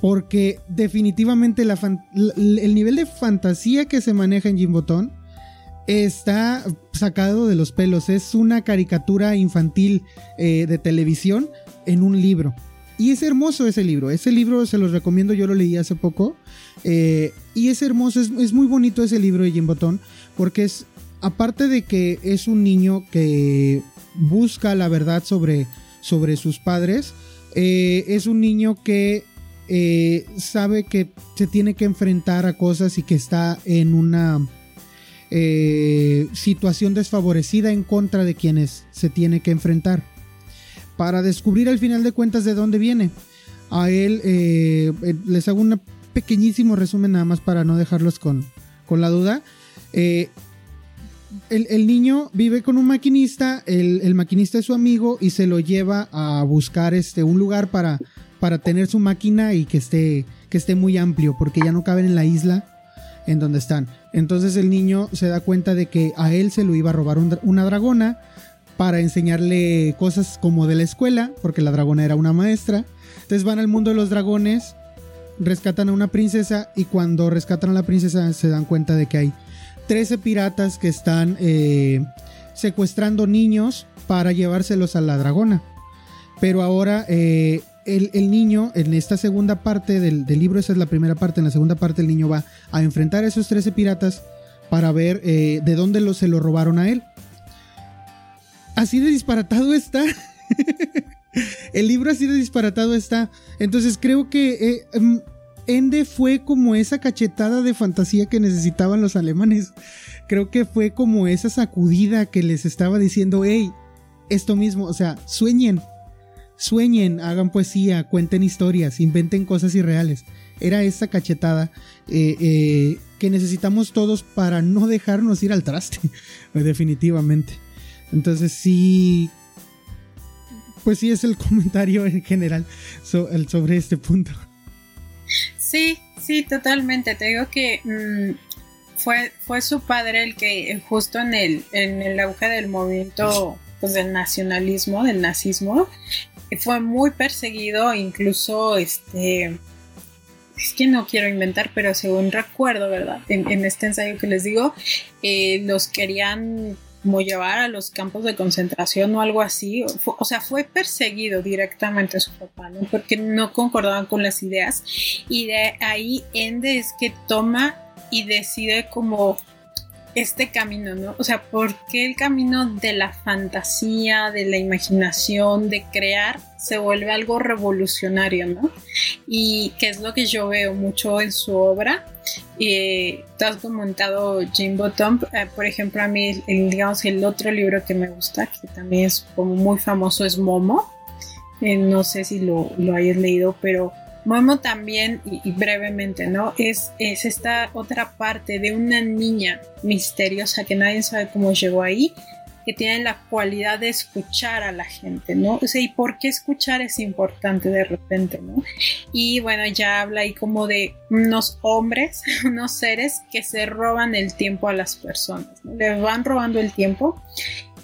Porque definitivamente el nivel de fantasía que se maneja en Jim Botón está sacado de los pelos. Es una caricatura infantil eh, de televisión en un libro. Y es hermoso ese libro. Ese libro se los recomiendo, yo lo leí hace poco. Eh, y es hermoso, es, muy bonito ese libro de Jim Botón. Porque es, aparte de que es un niño que busca la verdad sobre, sobre sus padres, eh, es un niño que sabe que se tiene que enfrentar a cosas y que está en una eh, situación desfavorecida en contra de quienes se tiene que enfrentar. Para descubrir al final de cuentas de dónde viene. A él eh, eh, les hago un pequeñísimo resumen nada más para no dejarlos con, con la duda. El, niño vive con un maquinista, el, maquinista es su amigo y se lo lleva a buscar este, un lugar para, para tener su máquina y que esté, que esté muy amplio porque ya no caben en la isla en donde están. Entonces el niño se da cuenta de que a él se lo iba a robar una dragona para enseñarle cosas como de la escuela, porque la dragona era una maestra. Entonces van al mundo de los dragones, rescatan a una princesa y cuando rescatan a la princesa se dan cuenta de que hay 13 piratas que están eh, secuestrando niños para llevárselos a la dragona. Pero ahora eh, el, niño, en esta segunda parte del, libro, esa es la primera parte, en la segunda parte el niño va a enfrentar a esos 13 piratas para ver eh, de dónde se lo robaron a él. Así de disparatado está. [laughs] el libro así de disparatado está. Entonces creo que em, Ende fue como esa cachetada de fantasía que necesitaban los alemanes. Creo que fue como esa sacudida que les estaba diciendo, hey, esto mismo, o sea, sueñen, Sueñen, hagan poesía, cuenten historias, inventen cosas irreales. Era esa cachetada eh, eh, que necesitamos todos para no dejarnos ir al traste, [laughs] definitivamente. Entonces sí, pues sí es el [laughs] comentario en general sobre este punto. Sí, sí, totalmente. Te digo que mm, fue, fue su padre el que justo en el, en el auge del movimiento pues, del nacionalismo, del nazismo, fue muy perseguido, incluso este es que no quiero inventar, pero según recuerdo, ¿verdad? En, este ensayo que les digo, eh, los querían como llevar a los campos de concentración o algo así. O, sea, fue perseguido directamente su papá, ¿no? Porque no concordaban con las ideas. Y de ahí Ende es que toma y decide como este camino, ¿no? O sea, ¿por qué el camino de la fantasía, de la imaginación, de crear, se vuelve algo revolucionario, ¿no? Y que es lo que yo veo mucho en su obra. Y tú has comentado Jim Bottom, eh, por ejemplo, a mí, el, digamos, el otro libro que me gusta, que también es como muy famoso, es Momo. Eh, no sé si lo, lo hayas leído, pero Momo también, y, brevemente, ¿no? Es, es esta otra parte de una niña misteriosa que nadie sabe cómo llegó ahí, que tiene la cualidad de escuchar a la gente, ¿no? O sea, ¿y por qué escuchar es importante de repente, ¿no? Y bueno, ya habla ahí como de unos hombres, [laughs] unos seres que se roban el tiempo a las personas, ¿no? Les van robando el tiempo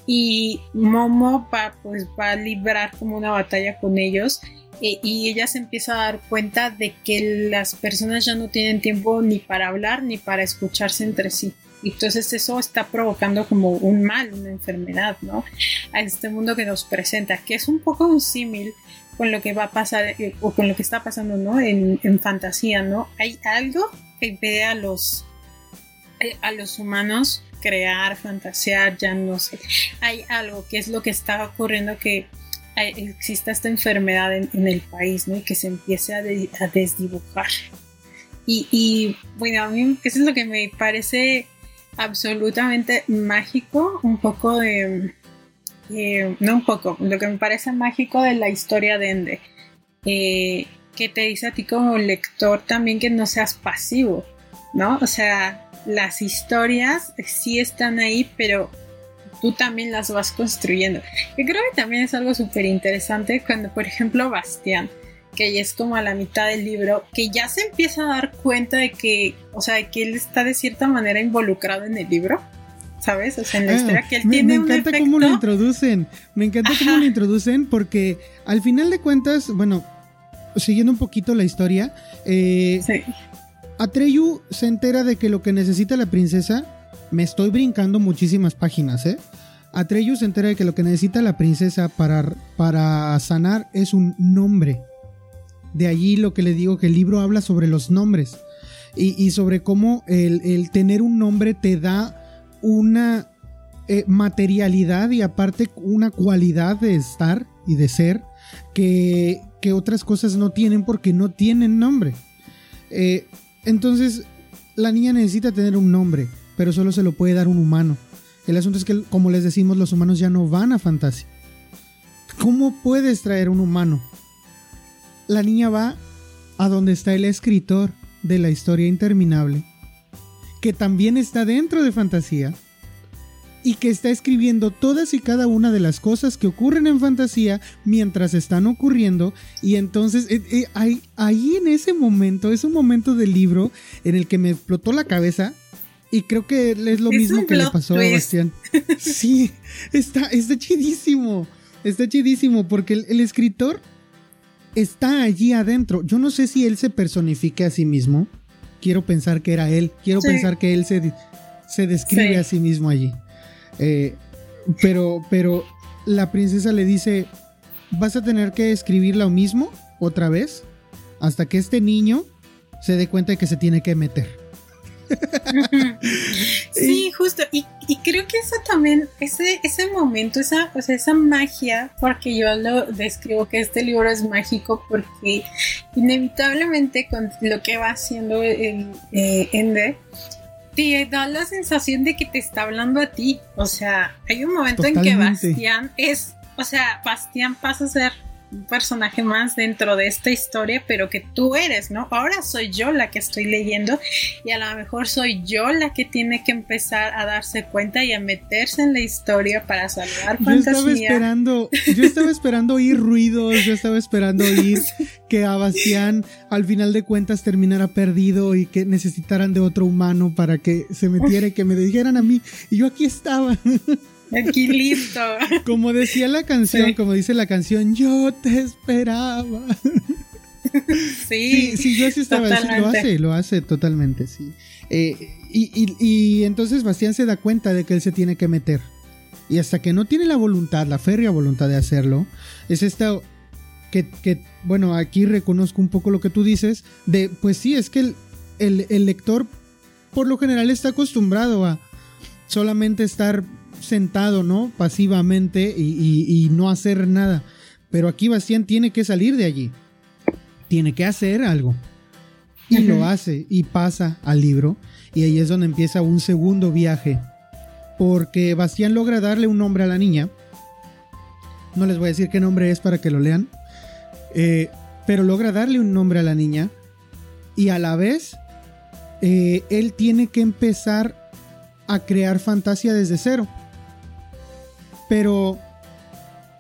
y Momo va, pues, va a librar como una batalla con ellos eh, y ella se empieza a dar cuenta de que las personas ya no tienen tiempo ni para hablar ni para escucharse entre sí. Y entonces eso está provocando como un mal, una enfermedad, ¿no? A este mundo que nos presenta, que es un poco un símil con lo que va a pasar eh, o con lo que está pasando, ¿no? En, en fantasía, ¿no? Hay algo que impide a los, eh, a los humanos crear, fantasear, ya no sé. Hay algo que es lo que está ocurriendo que exista esta enfermedad en, el país, ¿no? Y que se empiece a, desdibujar. Y, bueno, a mí eso es lo que me parece absolutamente mágico, un poco de... no un poco, lo que me parece mágico de la historia de Ende. Eh, que te dice a ti como lector también que no seas pasivo, ¿no? O sea, las historias sí están ahí, pero tú también las vas construyendo. Y creo que también es algo súper interesante cuando, por ejemplo, Bastián, que ya es como a la mitad del libro, que ya se empieza a dar cuenta de que, o sea, que él está de cierta manera involucrado en el libro. ¿Sabes? O sea, en la ah, historia que él me, tiene. Me encanta cómo lo introducen. Me encanta cómo lo introducen porque al final de cuentas, bueno, siguiendo un poquito la historia, eh, Atreyu se entera de que lo que necesita la princesa, me estoy brincando muchísimas páginas, ¿eh? Atreyu se entera de que lo que necesita la princesa para, para sanar es un nombre. De allí lo que le digo que el libro habla sobre los nombres y, sobre cómo el, tener un nombre te da una eh, materialidad y aparte una cualidad de estar y de ser que, que otras cosas no tienen porque no tienen nombre. Eh, entonces, la niña necesita tener un nombre, pero solo se lo puede dar un humano. El asunto es que, como les decimos, los humanos ya no van a fantasía. ¿Cómo puedes traer un humano? La niña va a donde está el escritor de la historia interminable, que también está dentro de fantasía, y que está escribiendo todas y cada una de las cosas que ocurren en fantasía mientras están ocurriendo y entonces eh, eh, ahí, en ese momento es un momento del libro en el que me explotó la cabeza y creo que es lo mismo que le pasó a Bastián. [laughs] Sí, está, está chidísimo, está chidísimo porque el, escritor está allí adentro. Yo no sé si él se personifique a sí mismo. Quiero pensar que era él. Quiero pensar que él se, se describe a sí mismo allí. Eh, pero, pero la princesa le dice, vas a tener que escribir lo mismo otra vez hasta que este niño se dé cuenta de que se tiene que meter. [laughs] sí, justo. Y, creo que eso también, ese, ese momento, esa, o esa magia, porque yo lo describo que este libro es mágico, porque inevitablemente con lo que va haciendo el, eh, Ender, te da la sensación de que te está hablando a ti. O sea, hay un momento en que Bastián es, o sea, Bastián pasa a ser un personaje más dentro de esta historia, pero que tú eres, ¿no? Ahora soy yo la que estoy leyendo y a lo mejor soy yo la que tiene que empezar a darse cuenta y a meterse en la historia para salvar fantasía. Yo estaba esperando, yo estaba esperando oír ruidos, yo estaba esperando oír que a Bastián al final de cuentas terminara perdido y que necesitaran de otro humano para que se metiera y que me dijeran a mí y yo aquí estaba. Aquí listo. Como decía la canción, como dice la canción, yo te esperaba. Sí, sí, yo sí estaba, lo hace, lo hace totalmente, sí. Eh, y, entonces Bastián se da cuenta de que él se tiene que meter. Y hasta que no tiene la voluntad, la férrea voluntad de hacerlo, es esta que, que, bueno, aquí reconozco un poco lo que tú dices, de, pues sí, es que el, el, el lector por lo general está acostumbrado a solamente estar sentado, ¿no? Pasivamente y, no hacer nada. Pero aquí Bastián tiene que salir de allí. Tiene que hacer algo. Y lo hace y pasa al libro. Y ahí es donde empieza un segundo viaje. Porque Bastián logra darle un nombre a la niña. No les voy a decir qué nombre es para que lo lean. Eh, pero logra darle un nombre a la niña. Y a la vez, eh, él tiene que empezar a crear fantasía desde cero. Pero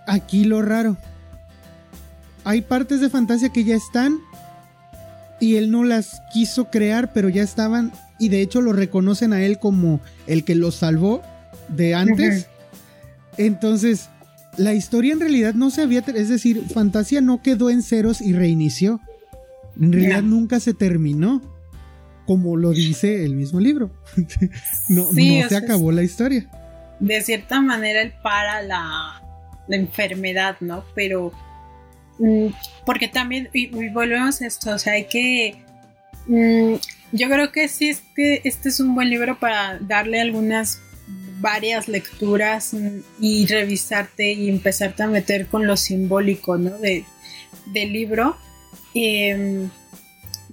aquí lo raro. Hay partes de fantasía que ya están y él no las quiso crear, pero ya estaban y de hecho lo reconocen a él como el que los salvó de antes. Entonces, la historia en realidad no se había, es decir, Fantasia no quedó en ceros y reinició. En realidad nunca se terminó, como lo dice el mismo libro. [laughs] no, no se acabó la historia de cierta manera él para la, enfermedad, ¿no? Pero mm, porque también, y, volvemos a esto, o sea, hay que... Mm, yo creo que sí, este, este es un buen libro para darle algunas varias lecturas y revisarte y empezarte a meter con lo simbólico, ¿no? De, del libro. Em,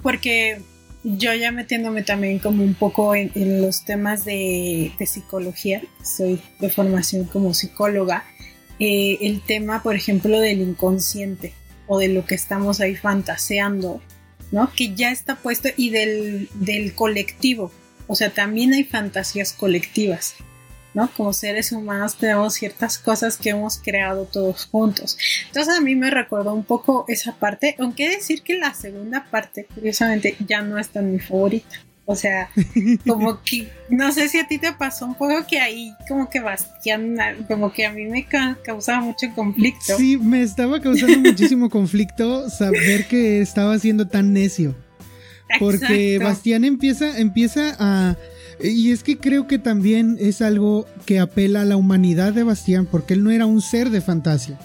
porque yo ya metiéndome también como un poco en, los temas de, psicología, soy de formación como psicóloga, eh, el tema, por ejemplo, del inconsciente o de lo que estamos ahí fantaseando, ¿no? Que ya está puesto y del, del colectivo, o sea, también hay fantasías colectivas. ¿No? Como seres humanos tenemos ciertas cosas que hemos creado todos juntos. Entonces a mí me recordó un poco esa parte, aunque decir que la segunda parte, curiosamente, ya no es tan mi favorita. O sea, [laughs] como que, no sé si a ti te pasó un poco que ahí, como que Bastián, como que a mí me causaba mucho conflicto. Sí, me estaba causando muchísimo conflicto saber que estaba siendo tan necio. Porque Bastián empieza, empieza a y es que creo que también es algo que apela a la humanidad de Bastián, porque él no era un ser de fantasía.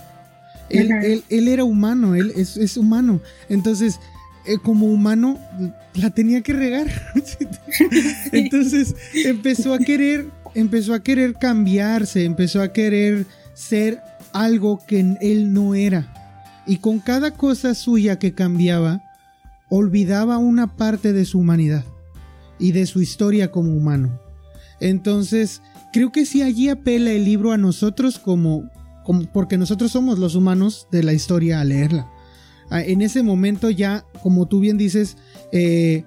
Él, era humano, él es, humano. Entonces, eh, como humano, la tenía que regar. [laughs] Entonces, empezó a querer, empezó a querer cambiarse, empezó a querer ser algo que él no era. Y con cada cosa suya que cambiaba, olvidaba una parte de su humanidad y de su historia como humano. Entonces, creo que sí allí apela el libro a nosotros como, como porque nosotros somos los humanos de la historia a leerla. En ese momento ya, como tú bien dices, eh,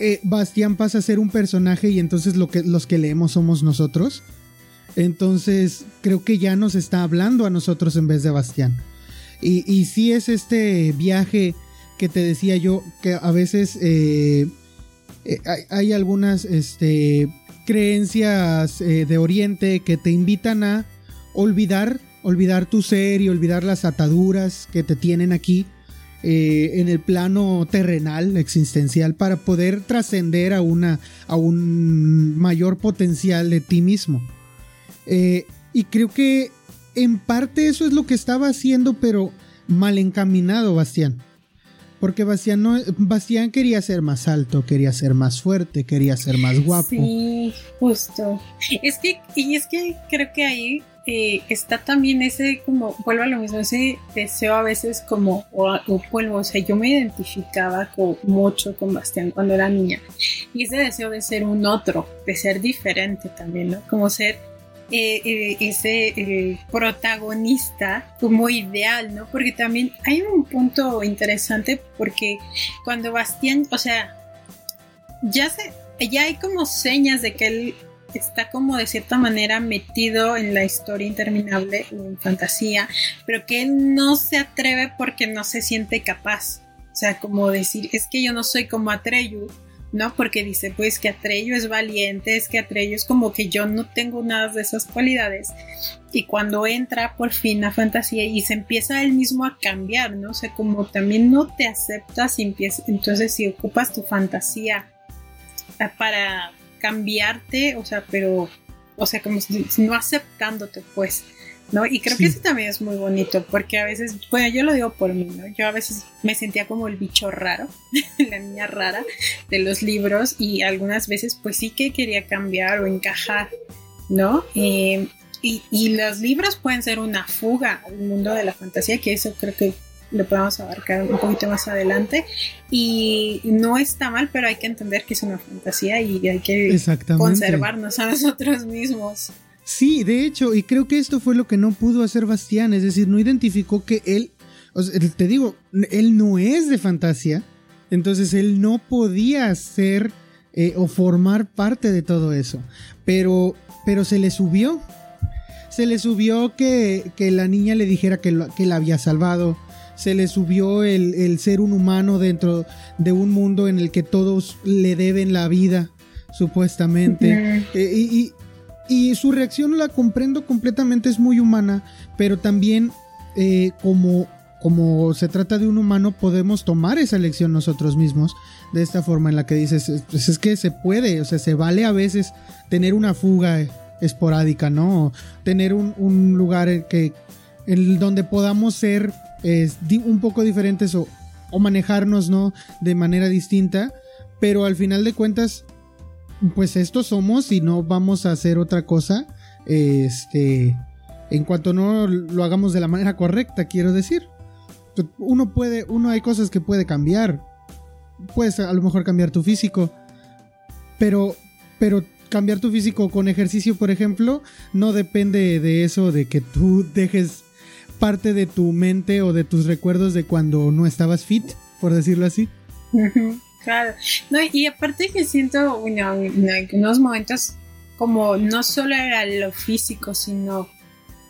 eh, Bastián pasa a ser un personaje y entonces lo que, los que leemos somos nosotros. Entonces creo que ya nos está hablando a nosotros en vez de Bastián. Y, y sí es este viaje que te decía yo, que a veces eh, eh, hay, algunas este, creencias eh, de Oriente que te invitan a olvidar, olvidar tu ser y olvidar las ataduras que te tienen aquí eh, en el plano terrenal, existencial, para poder trascender a, una, a un mayor potencial de ti mismo. y creo que en parte eso es lo que estaba haciendo, pero mal encaminado, Bastián. Porque Bastián, no, Bastián quería ser más alto, quería ser más fuerte, quería ser más guapo. Sí, justo. Es que, y es que creo que ahí eh, está también ese, como, vuelvo a lo mismo, ese deseo a veces como, o, vuelvo, o sea, yo me identificaba con, mucho con Bastián cuando era niña. Y ese deseo de ser un otro, de ser diferente también, ¿no? Como ser ese eh, protagonista como ideal, ¿no? Porque también hay un punto interesante porque cuando Bastián, o sea, ya se, ya hay como señas de que él está como de cierta manera metido en la historia interminable, en fantasía, pero que él no se atreve porque no se siente capaz. O sea, como decir, es que yo no soy como Atreyu, ¿no? Porque dice, pues que Atreyo es valiente, es que Atreyo es como que yo no tengo nada de esas cualidades. Y cuando entra por fin a fantasía y se empieza él mismo a cambiar, ¿no? O sea, como también no te aceptas y entonces si ocupas tu fantasía para cambiarte, o sea, pero, o sea, como si no aceptándote, pues. ¿No? Y creo que eso también es muy bonito, porque a veces, bueno, yo lo digo por mí, ¿no? Yo a veces me sentía como el bicho raro, [laughs] la niña rara de los libros, y algunas veces pues sí que quería cambiar o encajar, ¿no? Eh, y, y, los libros pueden ser una fuga al mundo de la fantasía, que eso creo que lo podemos abarcar un poquito más adelante. Y no está mal, pero hay que entender que es una fantasía y hay que conservarnos a nosotros mismos. Sí, de hecho, y creo que esto fue lo que no pudo hacer Bastián, es decir, no identificó que él, te digo, él no es de fantasía, entonces él no podía ser eh, o formar parte de todo eso, pero, pero se le subió, se le subió que, que la niña le dijera que, que la había salvado, se le subió el, ser un humano dentro de un mundo en el que todos le deben la vida, supuestamente. Eh, y, y su reacción la comprendo completamente, es muy humana, pero también eh, como, como se trata de un humano, podemos tomar esa lección nosotros mismos de esta forma en la que dices, pues es que se puede, o sea, se vale a veces tener una fuga esporádica, ¿no? tener un, lugar que, en donde podamos ser un poco diferentes o, o manejarnos, ¿no? De manera distinta, pero al final de cuentas pues estos somos y no vamos a hacer otra cosa. Este, en cuanto no lo hagamos de la manera correcta, quiero decir. Uno puede, uno hay cosas que puede cambiar. Puedes a lo mejor cambiar tu físico. Pero, pero cambiar tu físico con ejercicio, por ejemplo, no depende de eso, de que tú dejes parte de tu mente o de tus recuerdos de cuando no estabas fit, por decirlo así. Claro. No, y aparte que siento, bueno, en algunos momentos como no solo era lo físico, sino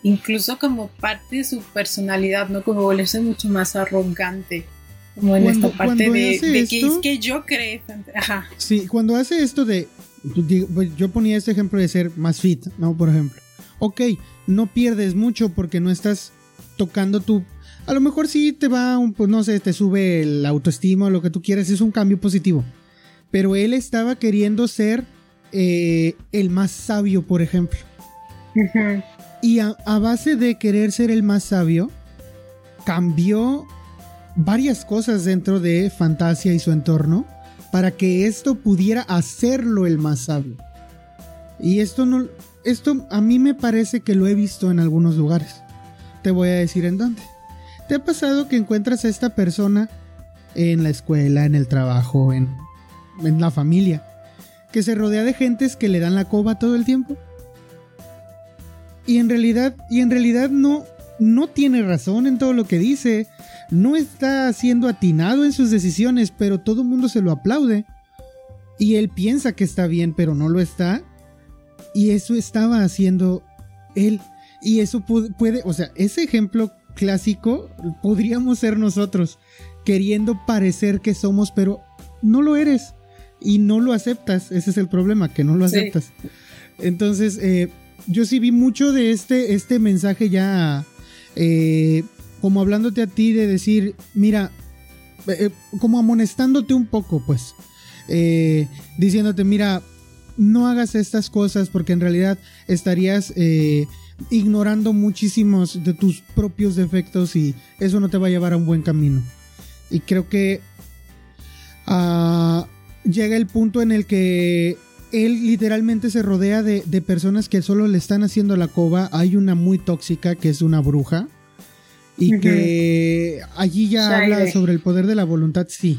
incluso como parte de su personalidad, ¿no? Como volverse mucho más arrogante. Como en esta parte de, que es que yo creo. Ajá. Sí, cuando hace esto de. Pues, yo ponía este ejemplo de ser más fit, ¿no? Por ejemplo. Ok, no pierdes mucho porque no estás tocando tu. A lo mejor sí te va, un, pues no sé, te sube el autoestima o lo que tú quieras, es un cambio positivo. Pero él estaba queriendo ser eh, el más sabio, por ejemplo. Y a, base de querer ser el más sabio, cambió varias cosas dentro de Fantasia y su entorno para que esto pudiera hacerlo el más sabio. Y esto no, esto a mí me parece que lo he visto en algunos lugares. Te voy a decir en dónde. ¿Te ha pasado que encuentras a esta persona en la escuela, en el trabajo, en, en la familia, que se rodea de gentes que le dan la coba todo el tiempo? Y en realidad, y en realidad no, no tiene razón en todo lo que dice. No está siendo atinado en sus decisiones, pero todo el mundo se lo aplaude. Y él piensa que está bien, pero no lo está. Y eso estaba haciendo él. Y eso puede, o sea, ese ejemplo clásico podríamos ser nosotros, queriendo parecer que somos, pero no lo eres. Y no lo aceptas. Ese es el problema, que no lo aceptas. Entonces, eh, yo sí vi mucho de este, este mensaje ya, eh, como hablándote a ti de decir, mira, eh, como amonestándote un poco, pues, eh, diciéndote, mira, no hagas estas cosas porque en realidad estarías ignorando muchísimos de tus propios defectos y eso no te va a llevar a un buen camino. Y creo que ah, llega el punto en el que él literalmente se rodea de, personas que solo le están haciendo la coba. Hay una muy tóxica que es una bruja. Y que allí ya habla sobre el poder de la voluntad, sí.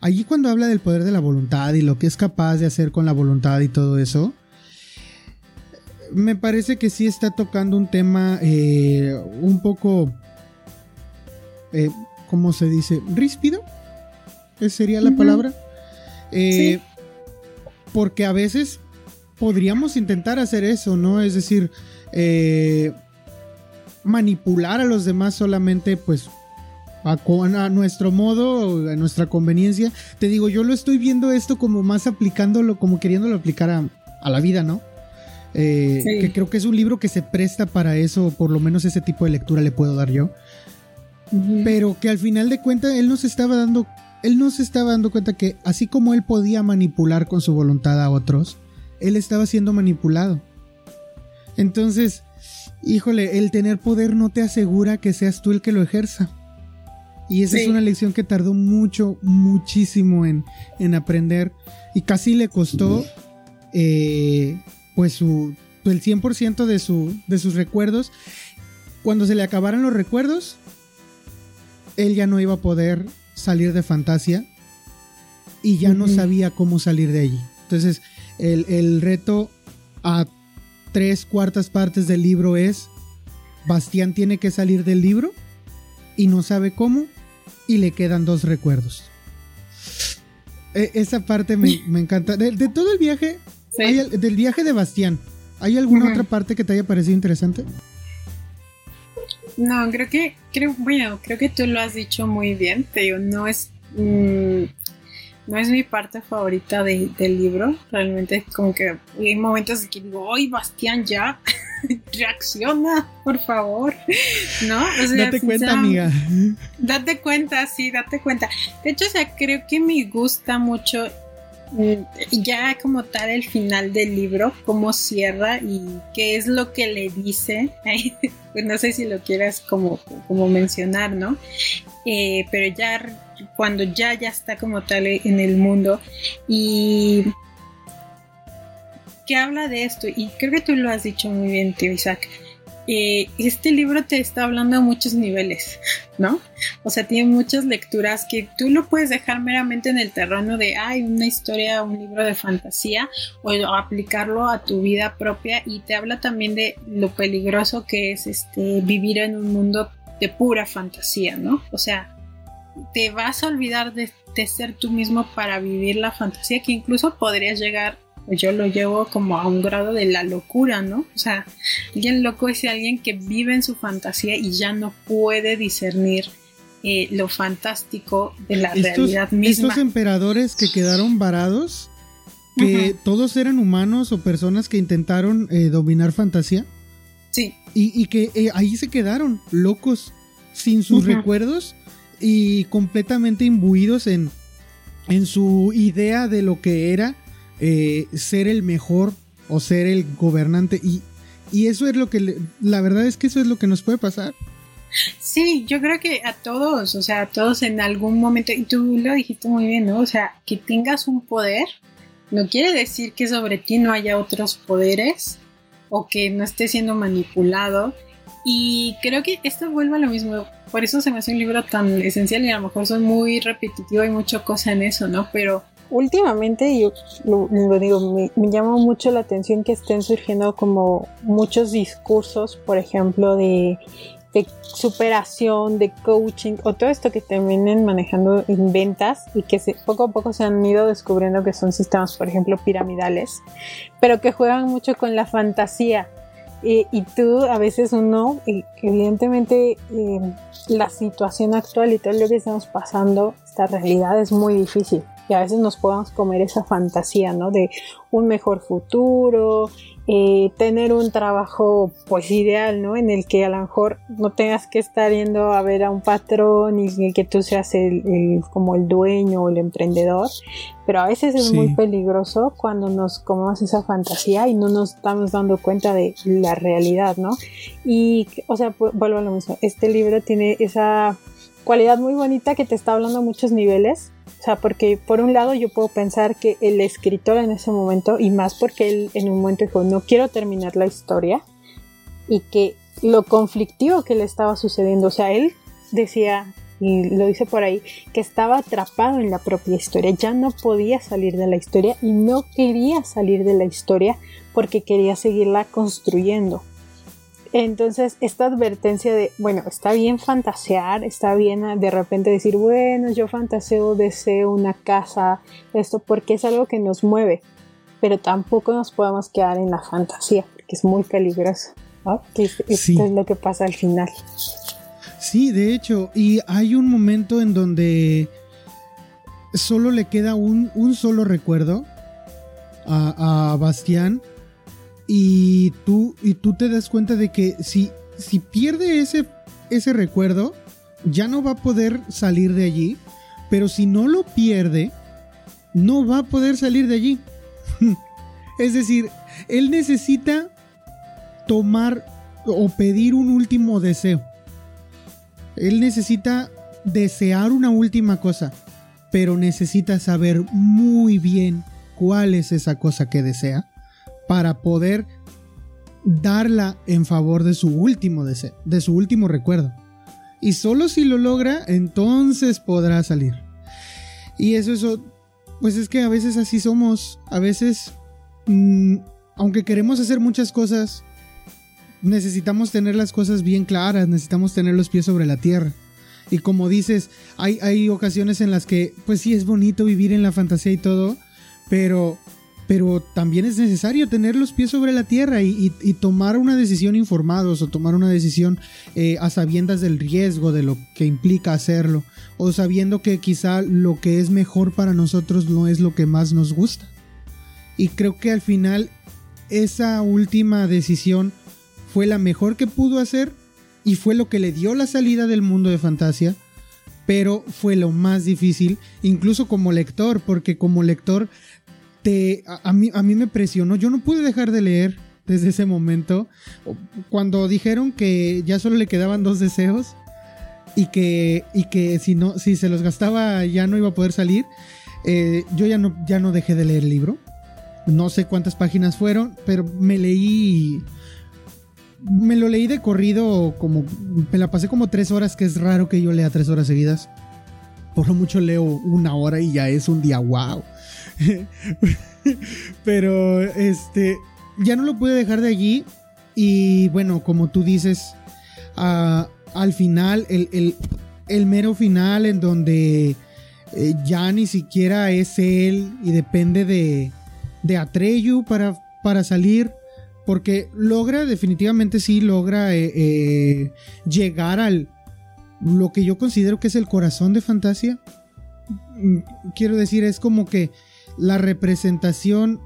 Allí cuando habla del poder de la voluntad y lo que es capaz de hacer con la voluntad y todo eso, me parece que sí está tocando un tema eh, un poco, eh, ¿cómo se dice? Ríspido. Esa sería la palabra. Eh, porque a veces podríamos intentar hacer eso, ¿no? Es decir, eh, manipular a los demás solamente pues a, nuestro modo, a nuestra conveniencia. Te digo, yo lo estoy viendo esto como más aplicándolo, como queriéndolo aplicar a, la vida, ¿no? Eh, que creo que es un libro que se presta para eso, por lo menos ese tipo de lectura le puedo dar yo. Pero que al final de cuentas él nos estaba dando él no se estaba dando cuenta que así como él podía manipular con su voluntad a otros, él estaba siendo manipulado. Entonces, híjole, el tener poder no te asegura que seas tú el que lo ejerza. Y esa es una lección que tardó mucho, muchísimo en, aprender. Y casi le costó, eh, pues, su, el 100% de, su, de sus recuerdos. Cuando se le acabaran los recuerdos, él ya no iba a poder salir de Fantasia y ya no sabía cómo salir de allí. Entonces, el, reto a tres cuartas partes del libro es, Bastián tiene que salir del libro y no sabe cómo y le quedan dos recuerdos. E, esa parte me, encanta. De, todo el viaje, del viaje de Bastián, ¿hay alguna otra parte que te haya parecido interesante? No, creo que, creo, bueno, creo que tú lo has dicho muy bien. Te digo, no es, mm, no es mi parte favorita del libro. Realmente como que hay momentos en que digo, ¡ay, Bastián, ya! [laughs] reacciona, por favor, ¿no? date cuenta, amiga. Date cuenta, sí, date cuenta. De hecho, o sea, creo que me gusta mucho ya como tal el final del libro, cómo cierra y qué es lo que le dice. [laughs] pues no sé si lo quieras como, como mencionar, ¿no? Eh, pero ya cuando ya ya está como tal en el mundo y que habla de esto, y creo que tú lo has dicho muy bien, tío Isaac. Eh, este libro te está hablando a muchos niveles, ¿no? O sea, tiene muchas lecturas que tú lo puedes dejar meramente en el terreno de, ay, una historia, un libro de fantasía, o aplicarlo a tu vida propia y te habla también de lo peligroso que es este, vivir en un mundo de pura fantasía, ¿no? O sea, te vas a olvidar de, de ser tú mismo para vivir la fantasía que incluso podrías llegar yo lo llevo como a un grado de la locura, ¿no? O sea, alguien loco es alguien que vive en su fantasía y ya no puede discernir eh, lo fantástico de la realidad misma. Estos emperadores que quedaron varados, que todos eran humanos o personas que intentaron eh, dominar fantasía. Sí. Y, que eh, ahí se quedaron, locos, sin sus recuerdos y completamente imbuidos en, en su idea de lo que era eh, ser el mejor o ser el gobernante. Y, y eso es lo que, la verdad es que eso es lo que nos puede pasar. Sí, yo creo que a todos, o sea, a todos en algún momento, y tú lo dijiste muy bien, ¿no? O sea, que tengas un poder no quiere decir que sobre ti no haya otros poderes o que no esté siendo manipulado. Y creo que esto vuelve a lo mismo. Por eso se me hace un libro tan esencial y a lo mejor soy muy repetitivo, hay mucha cosa en eso, ¿no? Pero últimamente, yo lo, digo, me, llama mucho la atención que estén surgiendo como muchos discursos, por ejemplo, de, superación, de coaching, o todo esto que te vienen manejando en ventas y que poco a poco se han ido descubriendo que son sistemas, por ejemplo, piramidales, pero que juegan mucho con la fantasía. y tú, a veces uno, evidentemente, eh, la situación actual y todo lo que estamos pasando, esta realidad es muy difícil y a veces nos podamos comer esa fantasía, ¿no? De un mejor futuro, eh, tener un trabajo pues ideal, ¿no? En el que a lo mejor no tengas que estar yendo a ver a un patrón y que tú seas el, como el dueño o el emprendedor, pero a veces es muy peligroso cuando nos comemos esa fantasía y no nos estamos dando cuenta de la realidad, ¿no? Y, o sea, vuelvo a lo mismo, este libro tiene esa cualidad muy bonita que te está hablando a muchos niveles o sea, porque por un lado yo puedo pensar que el escritor en ese momento, y más porque él en un momento dijo, no quiero terminar la historia, y que lo conflictivo que le estaba sucediendo, o sea, él decía, y lo dice por ahí, que estaba atrapado en la propia historia, ya no podía salir de la historia y no quería salir de la historia porque quería seguirla construyendo. Entonces, esta advertencia de, bueno, está bien fantasear, está bien de repente decir, bueno, yo fantaseo, deseo una casa, esto, porque es algo que nos mueve, pero tampoco nos podemos quedar en la fantasía, porque es muy peligroso, ¿no? Que es, es lo que pasa al final. Sí, de hecho, y hay un momento en donde solo le queda un, un solo recuerdo a, a Bastián y tú, y tú te das cuenta de que si, si pierde ese, ese recuerdo, ya no va a poder salir de allí. Pero si no lo pierde, no va a poder salir de allí. [laughs] es decir, él necesita tomar o pedir un último deseo. Él necesita desear una última cosa, pero necesita saber muy bien cuál es esa cosa que desea para poder darla en favor de su último deseo, de su último recuerdo. Y solo si lo logra, entonces podrá salir. Y eso, eso, pues es que a veces así somos. A veces, mm, aunque queremos hacer muchas cosas, necesitamos tener las cosas bien claras, necesitamos tener los pies sobre la tierra. Y como dices, hay, hay ocasiones en las que, pues sí, es bonito vivir en la fantasía y todo, pero pero también es necesario tener los pies sobre la tierra y, tomar una decisión informados o tomar una decisión eh, a sabiendas del riesgo de lo que implica hacerlo o sabiendo que quizá lo que es mejor para nosotros no es lo que más nos gusta. Y creo que al final esa última decisión fue la mejor que pudo hacer y fue lo que le dio la salida del mundo de fantasía pero fue lo más difícil, incluso como lector, porque como lector a, mí, a mí me presionó. Yo no pude dejar de leer desde ese momento. Cuando dijeron que ya solo le quedaban dos deseos y que, y que si, no, si se los gastaba ya no iba a poder salir, eh, yo ya no, ya no dejé de leer el libro. No sé cuántas páginas fueron, pero me leí me lo leí de corrido como me la pasé como tres horas que es raro que yo lea tres horas seguidas por lo mucho leo una hora y ya es un día wow [laughs] pero este ya no lo pude dejar de allí y bueno como tú dices al final el, el, mero final en donde eh, ya ni siquiera es él y depende de de Atreyu para, para salir porque logra, definitivamente sí, logra eh, eh, llegar al lo que yo considero que es el corazón de Fantasia. Mm, quiero decir, es como que la representación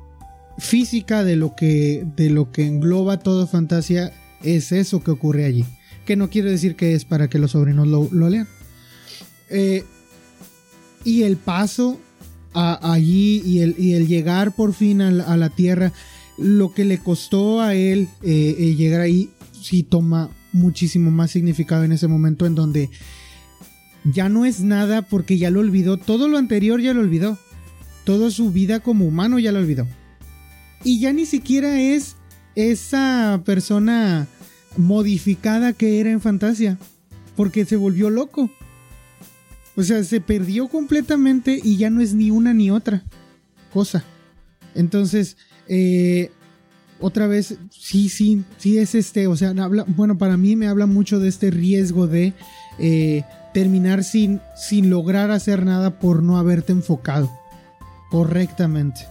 física de lo que, de lo que engloba todo Fantasia es eso que ocurre allí. Que no quiero decir que es para que los sobrinos lo, lean. Eh, y el paso allí y el, y el, llegar por fin a la tierra lo que le costó a él eh, eh, llegar ahí sí toma muchísimo más significado en ese momento en donde ya no es nada porque ya lo olvidó, todo lo anterior ya lo olvidó, toda su vida como humano ya lo olvidó. Y ya ni siquiera es esa persona modificada que era en Fantasia, porque se volvió loco. O sea, se perdió completamente y ya no es ni una ni otra cosa. Entonces, eh, otra vez, sí, sí, sí es este, o sea, habla, bueno, para mí me habla mucho de este riesgo de eh, terminar sin, sin lograr hacer nada por no haberte enfocado correctamente.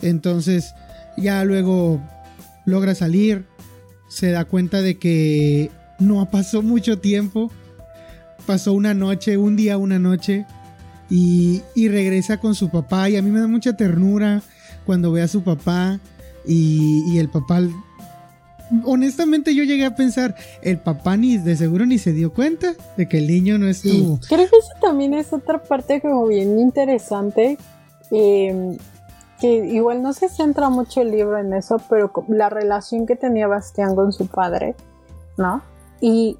Entonces, ya luego logra salir, se da cuenta de que no pasó mucho tiempo, pasó una noche, un día, una noche, y, y regresa con su papá, y a mí me da mucha ternura cuando ve a su papá y, el papá honestamente yo llegué a pensar, el papá ni de seguro ni se dio cuenta de que el niño no estuvo. Creo que eso también es otra parte como bien interesante, em, que igual no se centra mucho el libro en eso, pero la relación que tenía Bastián con su padre, ¿no? Y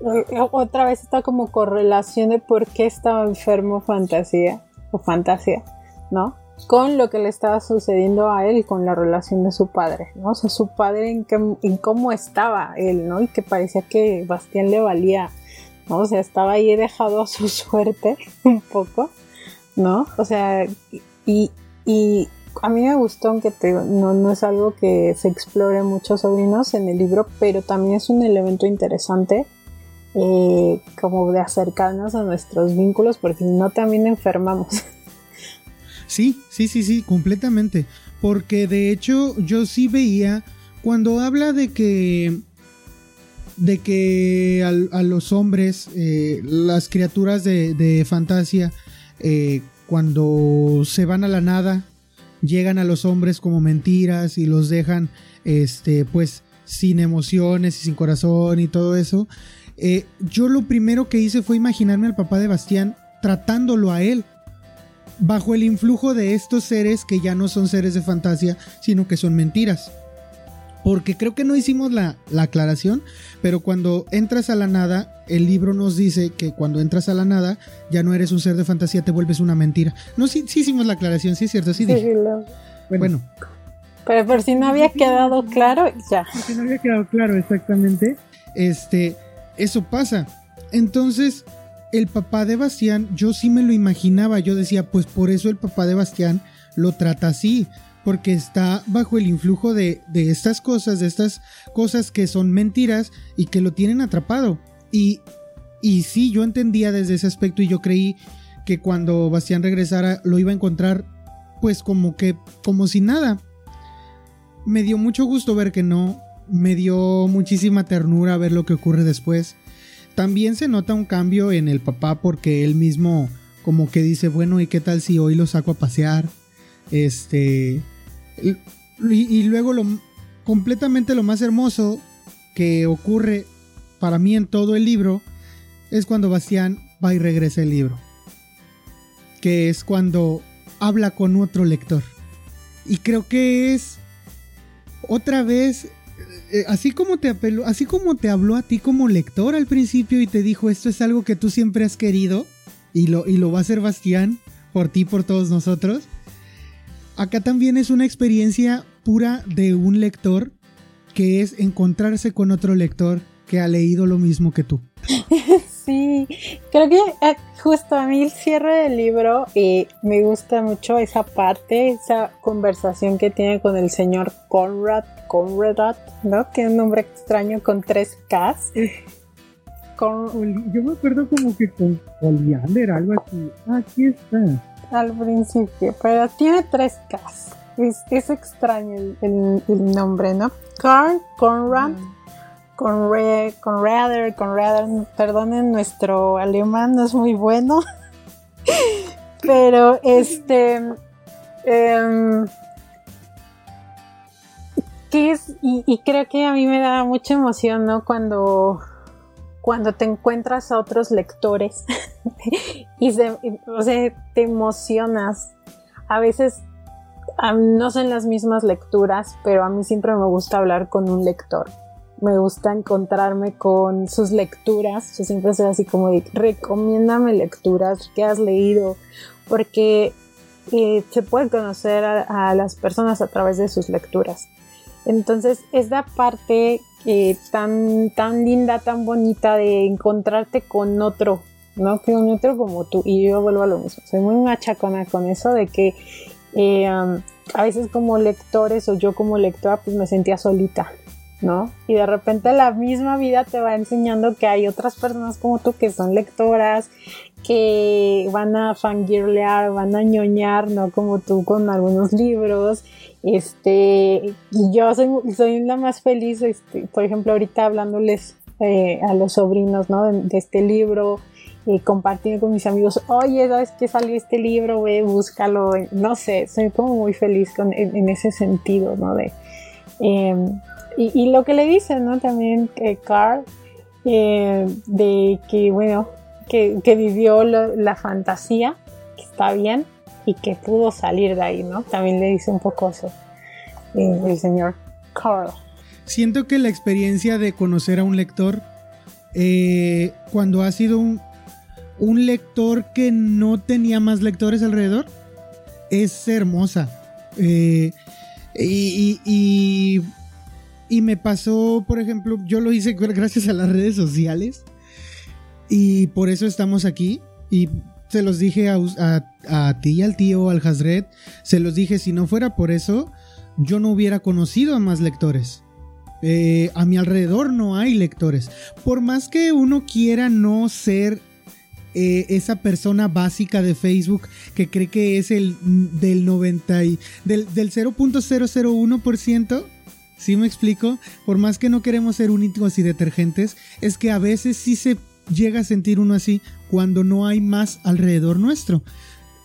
eh, otra vez está como correlación de por qué estaba enfermo fantasía o fantasía, ¿no? con lo que le estaba sucediendo a él con la relación de su padre, ¿no? O sea, su padre en, en cómo estaba él, ¿no? Y que parecía que Bastián le valía, ¿no? O sea, estaba ahí dejado a su [laughs] suerte un poco, ¿no? O sea, y, a mí me gustó, aunque no, no es algo que se explore mucho sobrinos en el libro, pero también es un elemento interesante eh, como de acercarnos a nuestros vínculos, porque si no también enfermamos. [laughs] Sí, sí, sí, sí, completamente. Porque de hecho yo sí veía cuando habla de que de que a, los hombres, eh, las criaturas de, fantasía, eh, cuando se van a la nada, llegan a los hombres como mentiras y los dejan, este, pues, sin emociones y sin corazón y todo eso. Eh, yo lo primero que hice fue imaginarme al papá de Bastián tratándolo a él bajo el influjo de estos seres que ya no son seres de fantasía, sino que son mentiras. Porque creo que no hicimos la, aclaración, pero cuando entras a la nada, el libro nos dice que cuando entras a la nada, ya no eres un ser de fantasía, te vuelves una mentira. No, sí, sí hicimos la aclaración, sí es cierto, sí, dije. bueno. Pero por si no había quedado claro, ya. Por si no había quedado claro, exactamente. Este, eso pasa. Entonces, el papá de Bastián, yo sí me lo imaginaba, yo decía, pues por eso el papá de Bastián lo trata así, porque está bajo el influjo de, estas cosas, de estas cosas que son mentiras y que lo tienen atrapado. Y, y sí, yo entendía desde ese aspecto y yo creí que cuando Bastián regresara lo iba a encontrar pues como que, como si nada. Me dio mucho gusto ver que no, me dio muchísima ternura ver lo que ocurre después. También se nota un cambio en el papá porque él mismo como que dice, bueno, ¿y qué tal si hoy lo saco a pasear? Este... Y, luego lo completamente lo más hermoso que ocurre para mí en todo el libro es cuando Bastián va y regresa el libro. Que es cuando habla con otro lector. Y creo que es otra vez eh, así como te apeló, así como te habló a ti como lector al principio y te dijo esto es algo que tú siempre has querido y lo, y lo va a hacer Bastián por ti, por todos nosotros. Acá también es una experiencia pura de un lector que es encontrarse con otro lector que ha leído lo mismo que tú. [laughs] Sí, creo que eh, justo a mí el cierre del libro eh, me gusta mucho esa parte, esa conversación que tiene con el señor Conrad, Conrad, ¿no? Tiene un nombre extraño con tres Ks. Yo me acuerdo como que con Oleander, algo así. Ah, aquí está. Al principio, pero tiene tres Ks. Es, extraño el, nombre, ¿no? Carl, Conrad. Ah con Conrader, Conrader, perdonen, nuestro alemán no es muy bueno, [laughs] pero este, em, ¿qué es? Y, creo que a mí me da mucha emoción, ¿no? Cuando, cuando te encuentras a otros lectores [laughs] [laughs] y te emocionas. A veces no son las mismas lecturas, pero a mí siempre me gusta hablar con un lector me gusta encontrarme con sus lecturas. Yo siempre soy así como de, recomiéndame lecturas que has leído, porque eh, se puede conocer a, las personas a través de sus lecturas. Entonces, esta parte eh, tan, tan linda, tan bonita de encontrarte con otro, ¿no? Otro como tú. Y yo vuelvo a lo mismo. Soy muy machacona con eso de que eh, a veces como lectores o yo como lectora pues me sentía solita, ¿no? Y de repente la misma vida te va enseñando que hay otras personas como tú que son lectoras, que van a fangirlear, van a ñoñar, ¿no? Como tú con algunos libros. Este, y yo soy, soy la más feliz, este, por ejemplo, ahorita hablándoles eh, a los sobrinos, ¿no? De, este libro, y compartiendo con mis amigos, oye, ¿sabes qué salió este libro? Ve, búscalo. No sé, soy como muy feliz con, en, ese sentido, ¿no? De, em, y, lo que le dice, ¿no? También que Carl, eh, de que, bueno, que, vivió la fantasía, que está bien, y que pudo salir de ahí, ¿no? También le dice un poco eso eh, el señor Carl. Siento que la experiencia de conocer a un lector, eh, cuando ha sido un, un lector que no tenía más lectores alrededor, es hermosa. y, y, y me pasó, por ejemplo, yo lo hice gracias a las redes sociales. Y por eso estamos aquí. Y se los dije a, ti y al tío, al Hazred. Se los dije, si no fuera por eso, yo no hubiera conocido a más lectores. Eh, a mi alrededor no hay lectores. Por más que uno quiera no ser eh, esa persona básica de Facebook que cree que es el del 90 y, del, del 0.001%, ¿Sí me explico? Por más que no queremos ser únicos y detergentes, es que a veces sí se llega a sentir uno así cuando no hay más alrededor nuestro.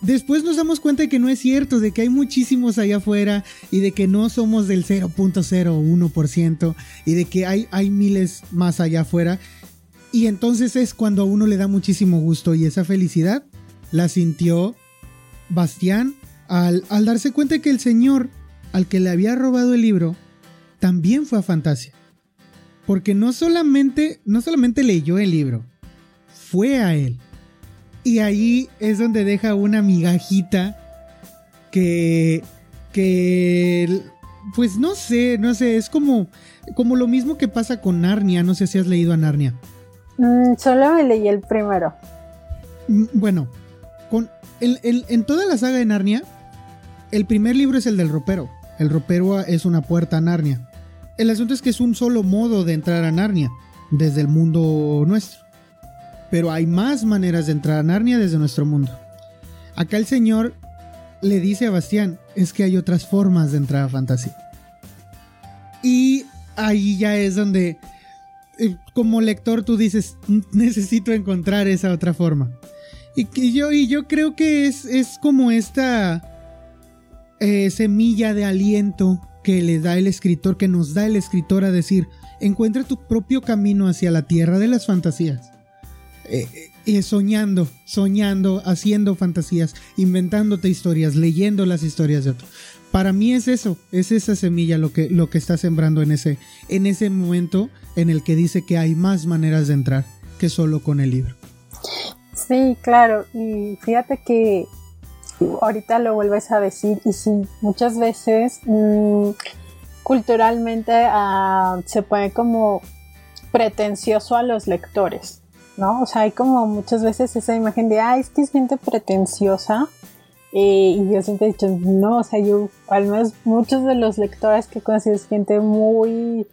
Después nos damos cuenta de que no es cierto, de que hay muchísimos allá afuera y de que no somos del 0.01% y de que hay, hay miles más allá afuera. Y entonces es cuando a uno le da muchísimo gusto y esa felicidad la sintió Bastián al, al darse cuenta que el señor al que le había robado el libro también fue a Fantasia. Porque no solamente, no solamente leyó el libro, fue a él. Y ahí es donde deja una migajita que, que, pues no sé, no sé, es como, como lo mismo que pasa con Narnia. No sé si has leído a Narnia. Mm, solo me leí el primero. Mm, bueno, con en toda la saga de Narnia, el primer libro es el del ropero. El ropero es una puerta a Narnia. El asunto es que es un solo modo de entrar a Narnia, desde el mundo nuestro. Pero hay más maneras de entrar a Narnia desde nuestro mundo. Acá el señor le dice a Bastián, es que hay otras formas de entrar a fantasía. Y ahí ya es donde, como lector, tú dices, necesito encontrar esa otra forma. Y, yo, y yo creo que es, es como esta eh, semilla de aliento que le da el escritor, que nos da el escritor a decir, encuentra tu propio camino hacia la tierra de las fantasías. Eh, eh, soñando, soñando, haciendo fantasías, inventándote historias, leyendo las historias de otros. Para mí es eso, es esa semilla lo que, lo que está sembrando en ese, en ese momento en el que dice que hay más maneras de entrar que solo con el libro. Sí, claro, y fíjate que ahorita lo vuelves a decir y sí, muchas veces mm, culturalmente uh, se pone como pretencioso a los lectores, ¿no? O sea, hay como muchas veces esa imagen de, ah, es que es gente pretenciosa. Eh, y yo siempre he dicho, no, o sea, yo, al menos muchos de los lectores que conocido es gente muy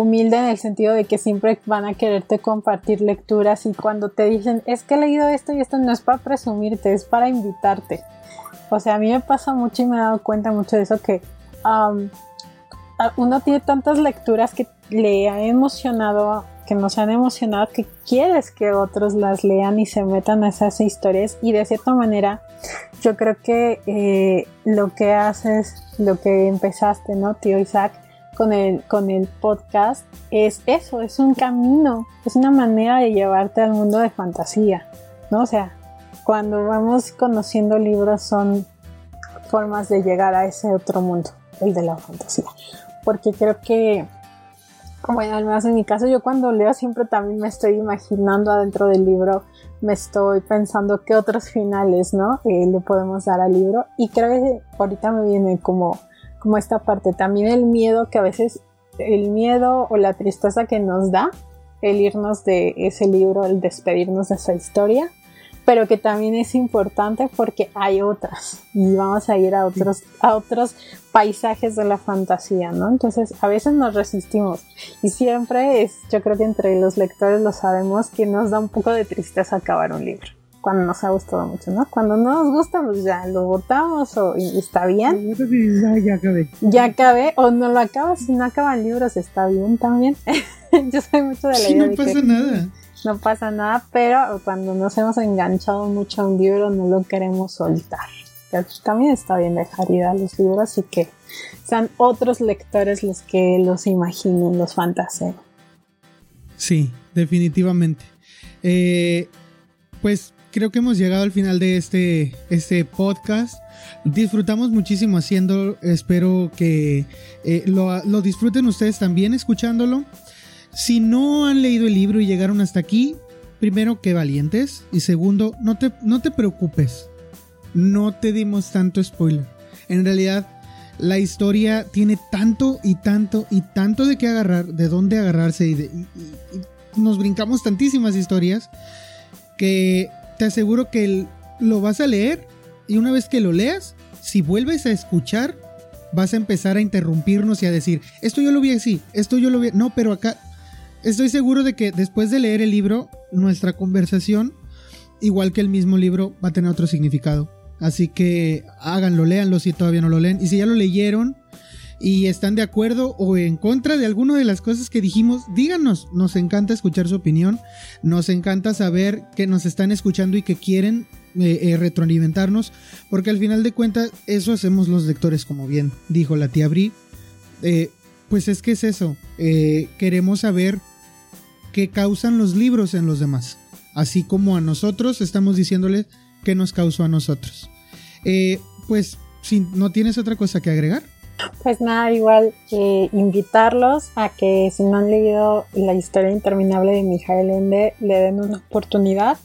humilde en el sentido de que siempre van a quererte compartir lecturas y cuando te dicen, es que he leído esto y esto no es para presumirte, es para invitarte. O sea, a mí me pasa mucho y me he dado cuenta mucho de eso que uno tiene tantas lecturas que le han emocionado, que nos han emocionado, que quieres que otros las lean y se metan a esas historias. Y de cierta manera, yo creo que eh, lo que haces, lo que empezaste, ¿no, tío Isaac? Con el, con el podcast es eso, es un camino, es una manera de llevarte al mundo de fantasía, ¿no? O sea, cuando vamos conociendo libros son formas de llegar a ese otro mundo, el de la fantasía porque creo que, bueno, al menos en mi caso, yo cuando leo siempre también me estoy imaginando adentro del libro, me estoy pensando qué otros finales, ¿no? Eh, le podemos dar al libro. Y creo que ahorita me viene como, como esta parte, también el miedo que a veces, el miedo o la tristeza que nos da el irnos de ese libro, el despedirnos de esa historia pero que también es importante porque hay otras y vamos a ir a otros, a otros paisajes de la fantasía, ¿no? Entonces a veces nos resistimos y siempre es, yo creo que entre los lectores lo sabemos, que nos da un poco de tristeza acabar un libro cuando nos ha gustado mucho, ¿no? Cuando no nos gusta, pues ya lo votamos o está bien. Ya acabé. Ya acabé, o no lo acabas, si no acaban libros, está bien también. [laughs] Yo soy mucho de la sí, no pasa nada no pasa nada, pero cuando nos hemos enganchado mucho a un libro no lo queremos soltar. también está bien dejar ir a los libros y que sean otros lectores los que los imaginen, los fantaseen. Sí, definitivamente. Eh, pues creo que hemos llegado al final de este, este podcast. Disfrutamos muchísimo haciendo. Espero que eh, lo, lo disfruten ustedes también escuchándolo. Si no han leído el libro y llegaron hasta aquí, primero, que valientes. Y segundo, no te, no te preocupes. No te dimos tanto spoiler. En realidad, la historia tiene tanto y tanto y tanto de qué agarrar, de dónde agarrarse y, nos brincamos tantísimas historias que te aseguro que lo vas a leer y una vez que lo leas, si vuelves a escuchar, vas a empezar a interrumpirnos y a decir, esto yo lo vi así, esto yo lo vi, no, pero acá, Estoy seguro de que después de leer el libro, nuestra conversación, igual que el mismo libro, va a tener otro significado. Así que háganlo, léanlo si todavía no lo leen. Y si ya lo leyeron y están de acuerdo o en contra de alguna de las cosas que dijimos, díganos. Nos encanta escuchar su opinión. Nos encanta saber que nos están escuchando y que quieren eh, eh, retroalimentarnos. Porque al final de cuentas, eso hacemos los lectores, como bien dijo la tía Bri. Eh, pues es que es eso. queremos saber que causan los libros en los demás. Así como a nosotros estamos diciéndoles que nos causó a nosotros. Eh, pues, si no tienes otra cosa que agregar. Pues nada, igual eh, invitarlos a que si no han leído la historia interminable de Mijael Ende, le den una oportunidad.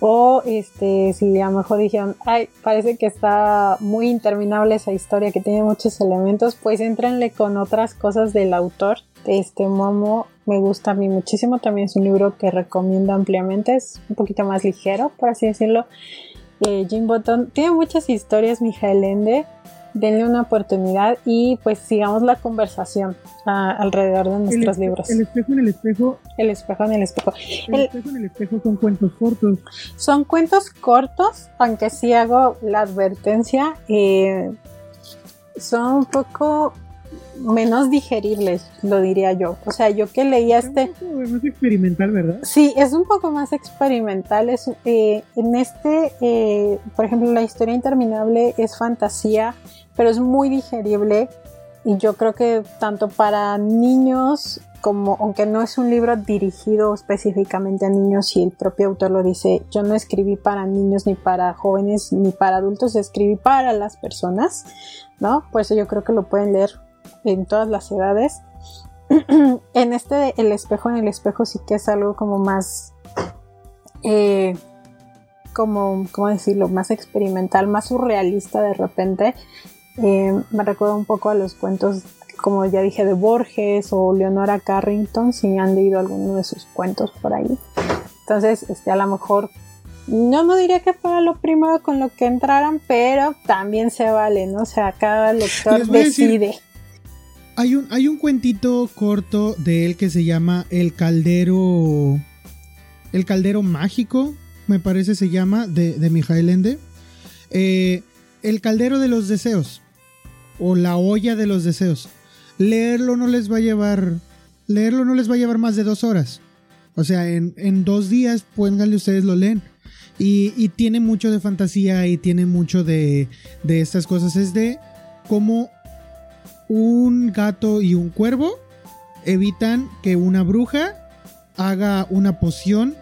O este, si a lo mejor dijeron, ay, parece que está muy interminable esa historia, que tiene muchos elementos, pues entrenle con otras cosas del autor. Este Momo me gusta a mí muchísimo. También es un libro que recomiendo ampliamente. Es un poquito más ligero, por así decirlo. Eh, Jim Button tiene muchas historias, Mijael Ende. Denle una oportunidad y pues sigamos la conversación alrededor de nuestros libros. El espejo en el espejo. El espejo en el espejo. El, espejo en el espejo son cuentos cortos. Son cuentos cortos, aunque sí hago la advertencia. Eh, son un poco menos digeribles, lo diría yo. O sea, yo que leía este... Es un poco más experimental, ¿verdad? Sí, es un poco más experimental. Es, eh, en este, eh, por ejemplo, la historia interminable es fantasía, pero es muy digerible. Y yo creo que tanto para niños como, aunque no es un libro dirigido específicamente a niños, y el propio autor lo dice, yo no escribí para niños, ni para jóvenes, ni para adultos, escribí para las personas, ¿no? Por eso yo creo que lo pueden leer en todas las edades. [clears throat] en este El espejo en el espejo sí que es algo como más... Eh, como, ¿cómo decirlo?, más experimental, más surrealista de repente. Eh, me recuerda un poco a los cuentos, como ya dije, de Borges o Leonora Carrington, si han leído alguno de sus cuentos por ahí. Entonces, este, a lo mejor, no, no diría que fuera lo primero con lo que entraran, pero también se vale, ¿no? O sea, cada lector decide. Hay un, hay un cuentito corto de él que se llama El Caldero. El Caldero Mágico, me parece se llama, de, de Mijael Ende. Eh, el Caldero de los Deseos. O la olla de los deseos. Leerlo no les va a llevar. Leerlo no les va a llevar más de dos horas. O sea, en, dos días, pónganle ustedes lo leen. Y, tiene mucho de fantasía y tiene mucho de, de estas cosas. Es de cómo un gato y un cuervo evitan que una bruja haga una poción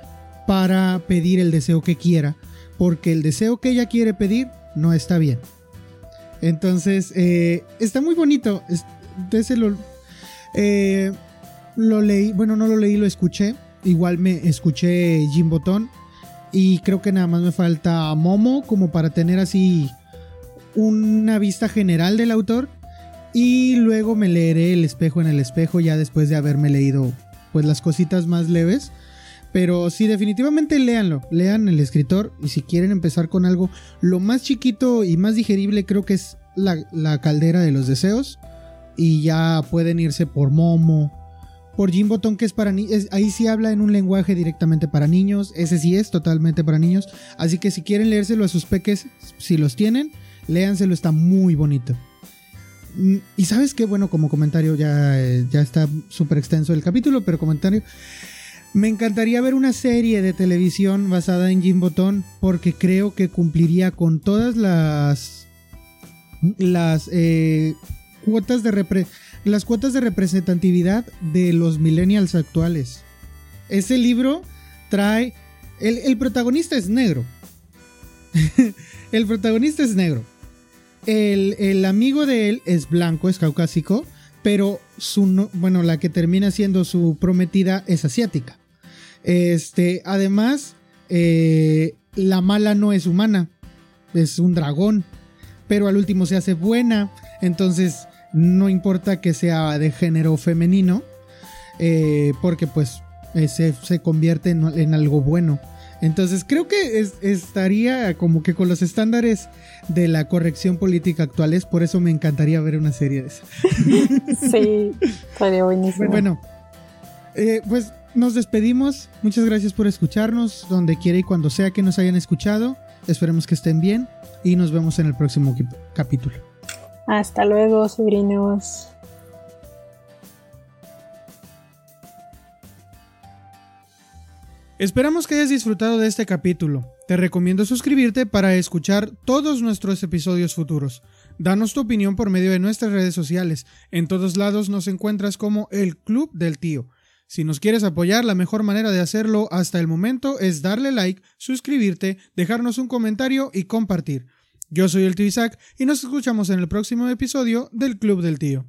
para pedir el deseo que quiera. Porque el deseo que ella quiere pedir no está bien. Entonces, eh, está muy bonito. Ese lo, eh, lo leí, bueno, no lo leí, lo escuché. Igual me escuché Jim Botón. Y creo que nada más me falta Momo como para tener así una vista general del autor. Y luego me leeré El espejo en el espejo ya después de haberme leído pues las cositas más leves. Pero sí, definitivamente léanlo, lean el escritor y si quieren empezar con algo, lo más chiquito y más digerible creo que es la, caldera de los deseos. Y ya pueden irse por Momo, por Jim Botón, que es para niños. Ahí sí habla en un lenguaje directamente para niños. Ese sí es totalmente para niños. Así que si quieren leérselo a sus peques, si los tienen, léanselo, está muy bonito. Mm, y sabes qué, bueno, como comentario, ya, eh, ya está súper extenso el capítulo, pero comentario. Me encantaría ver una serie de televisión basada en Jim Botón porque creo que cumpliría con todas las las eh, cuotas de las cuotas de representatividad de los millennials actuales. Ese libro trae el, protagonista es negro. el protagonista es negro. [laughs] El, el, amigo de él es blanco, es caucásico, pero su bueno, la que termina siendo su prometida es asiática. Este, además, eh, la mala no es humana, es un dragón, pero al último se hace buena, entonces no importa que sea de género femenino, eh, porque pues eh, se, convierte en, algo bueno. Entonces creo que estaría como que con los estándares de la corrección política actuales, por eso me encantaría ver una serie de esa. [laughs] Sí, estaría buenísimo. Bueno, pues nos despedimos. Muchas gracias por escucharnos, donde quiera y cuando sea que nos hayan escuchado. Esperemos que estén bien y nos vemos en el próximo capítulo. Hasta luego, sobrinos. Esperamos que hayas disfrutado de este capítulo. Te recomiendo suscribirte para escuchar todos nuestros episodios futuros. Danos tu opinión por medio de nuestras redes sociales. En todos lados nos encuentras como el Club del Tío. Si nos quieres apoyar, la mejor manera de hacerlo hasta el momento es darle like, suscribirte, dejarnos un comentario y compartir. Yo soy el tío Isaac y nos escuchamos en el próximo episodio del Club del Tío.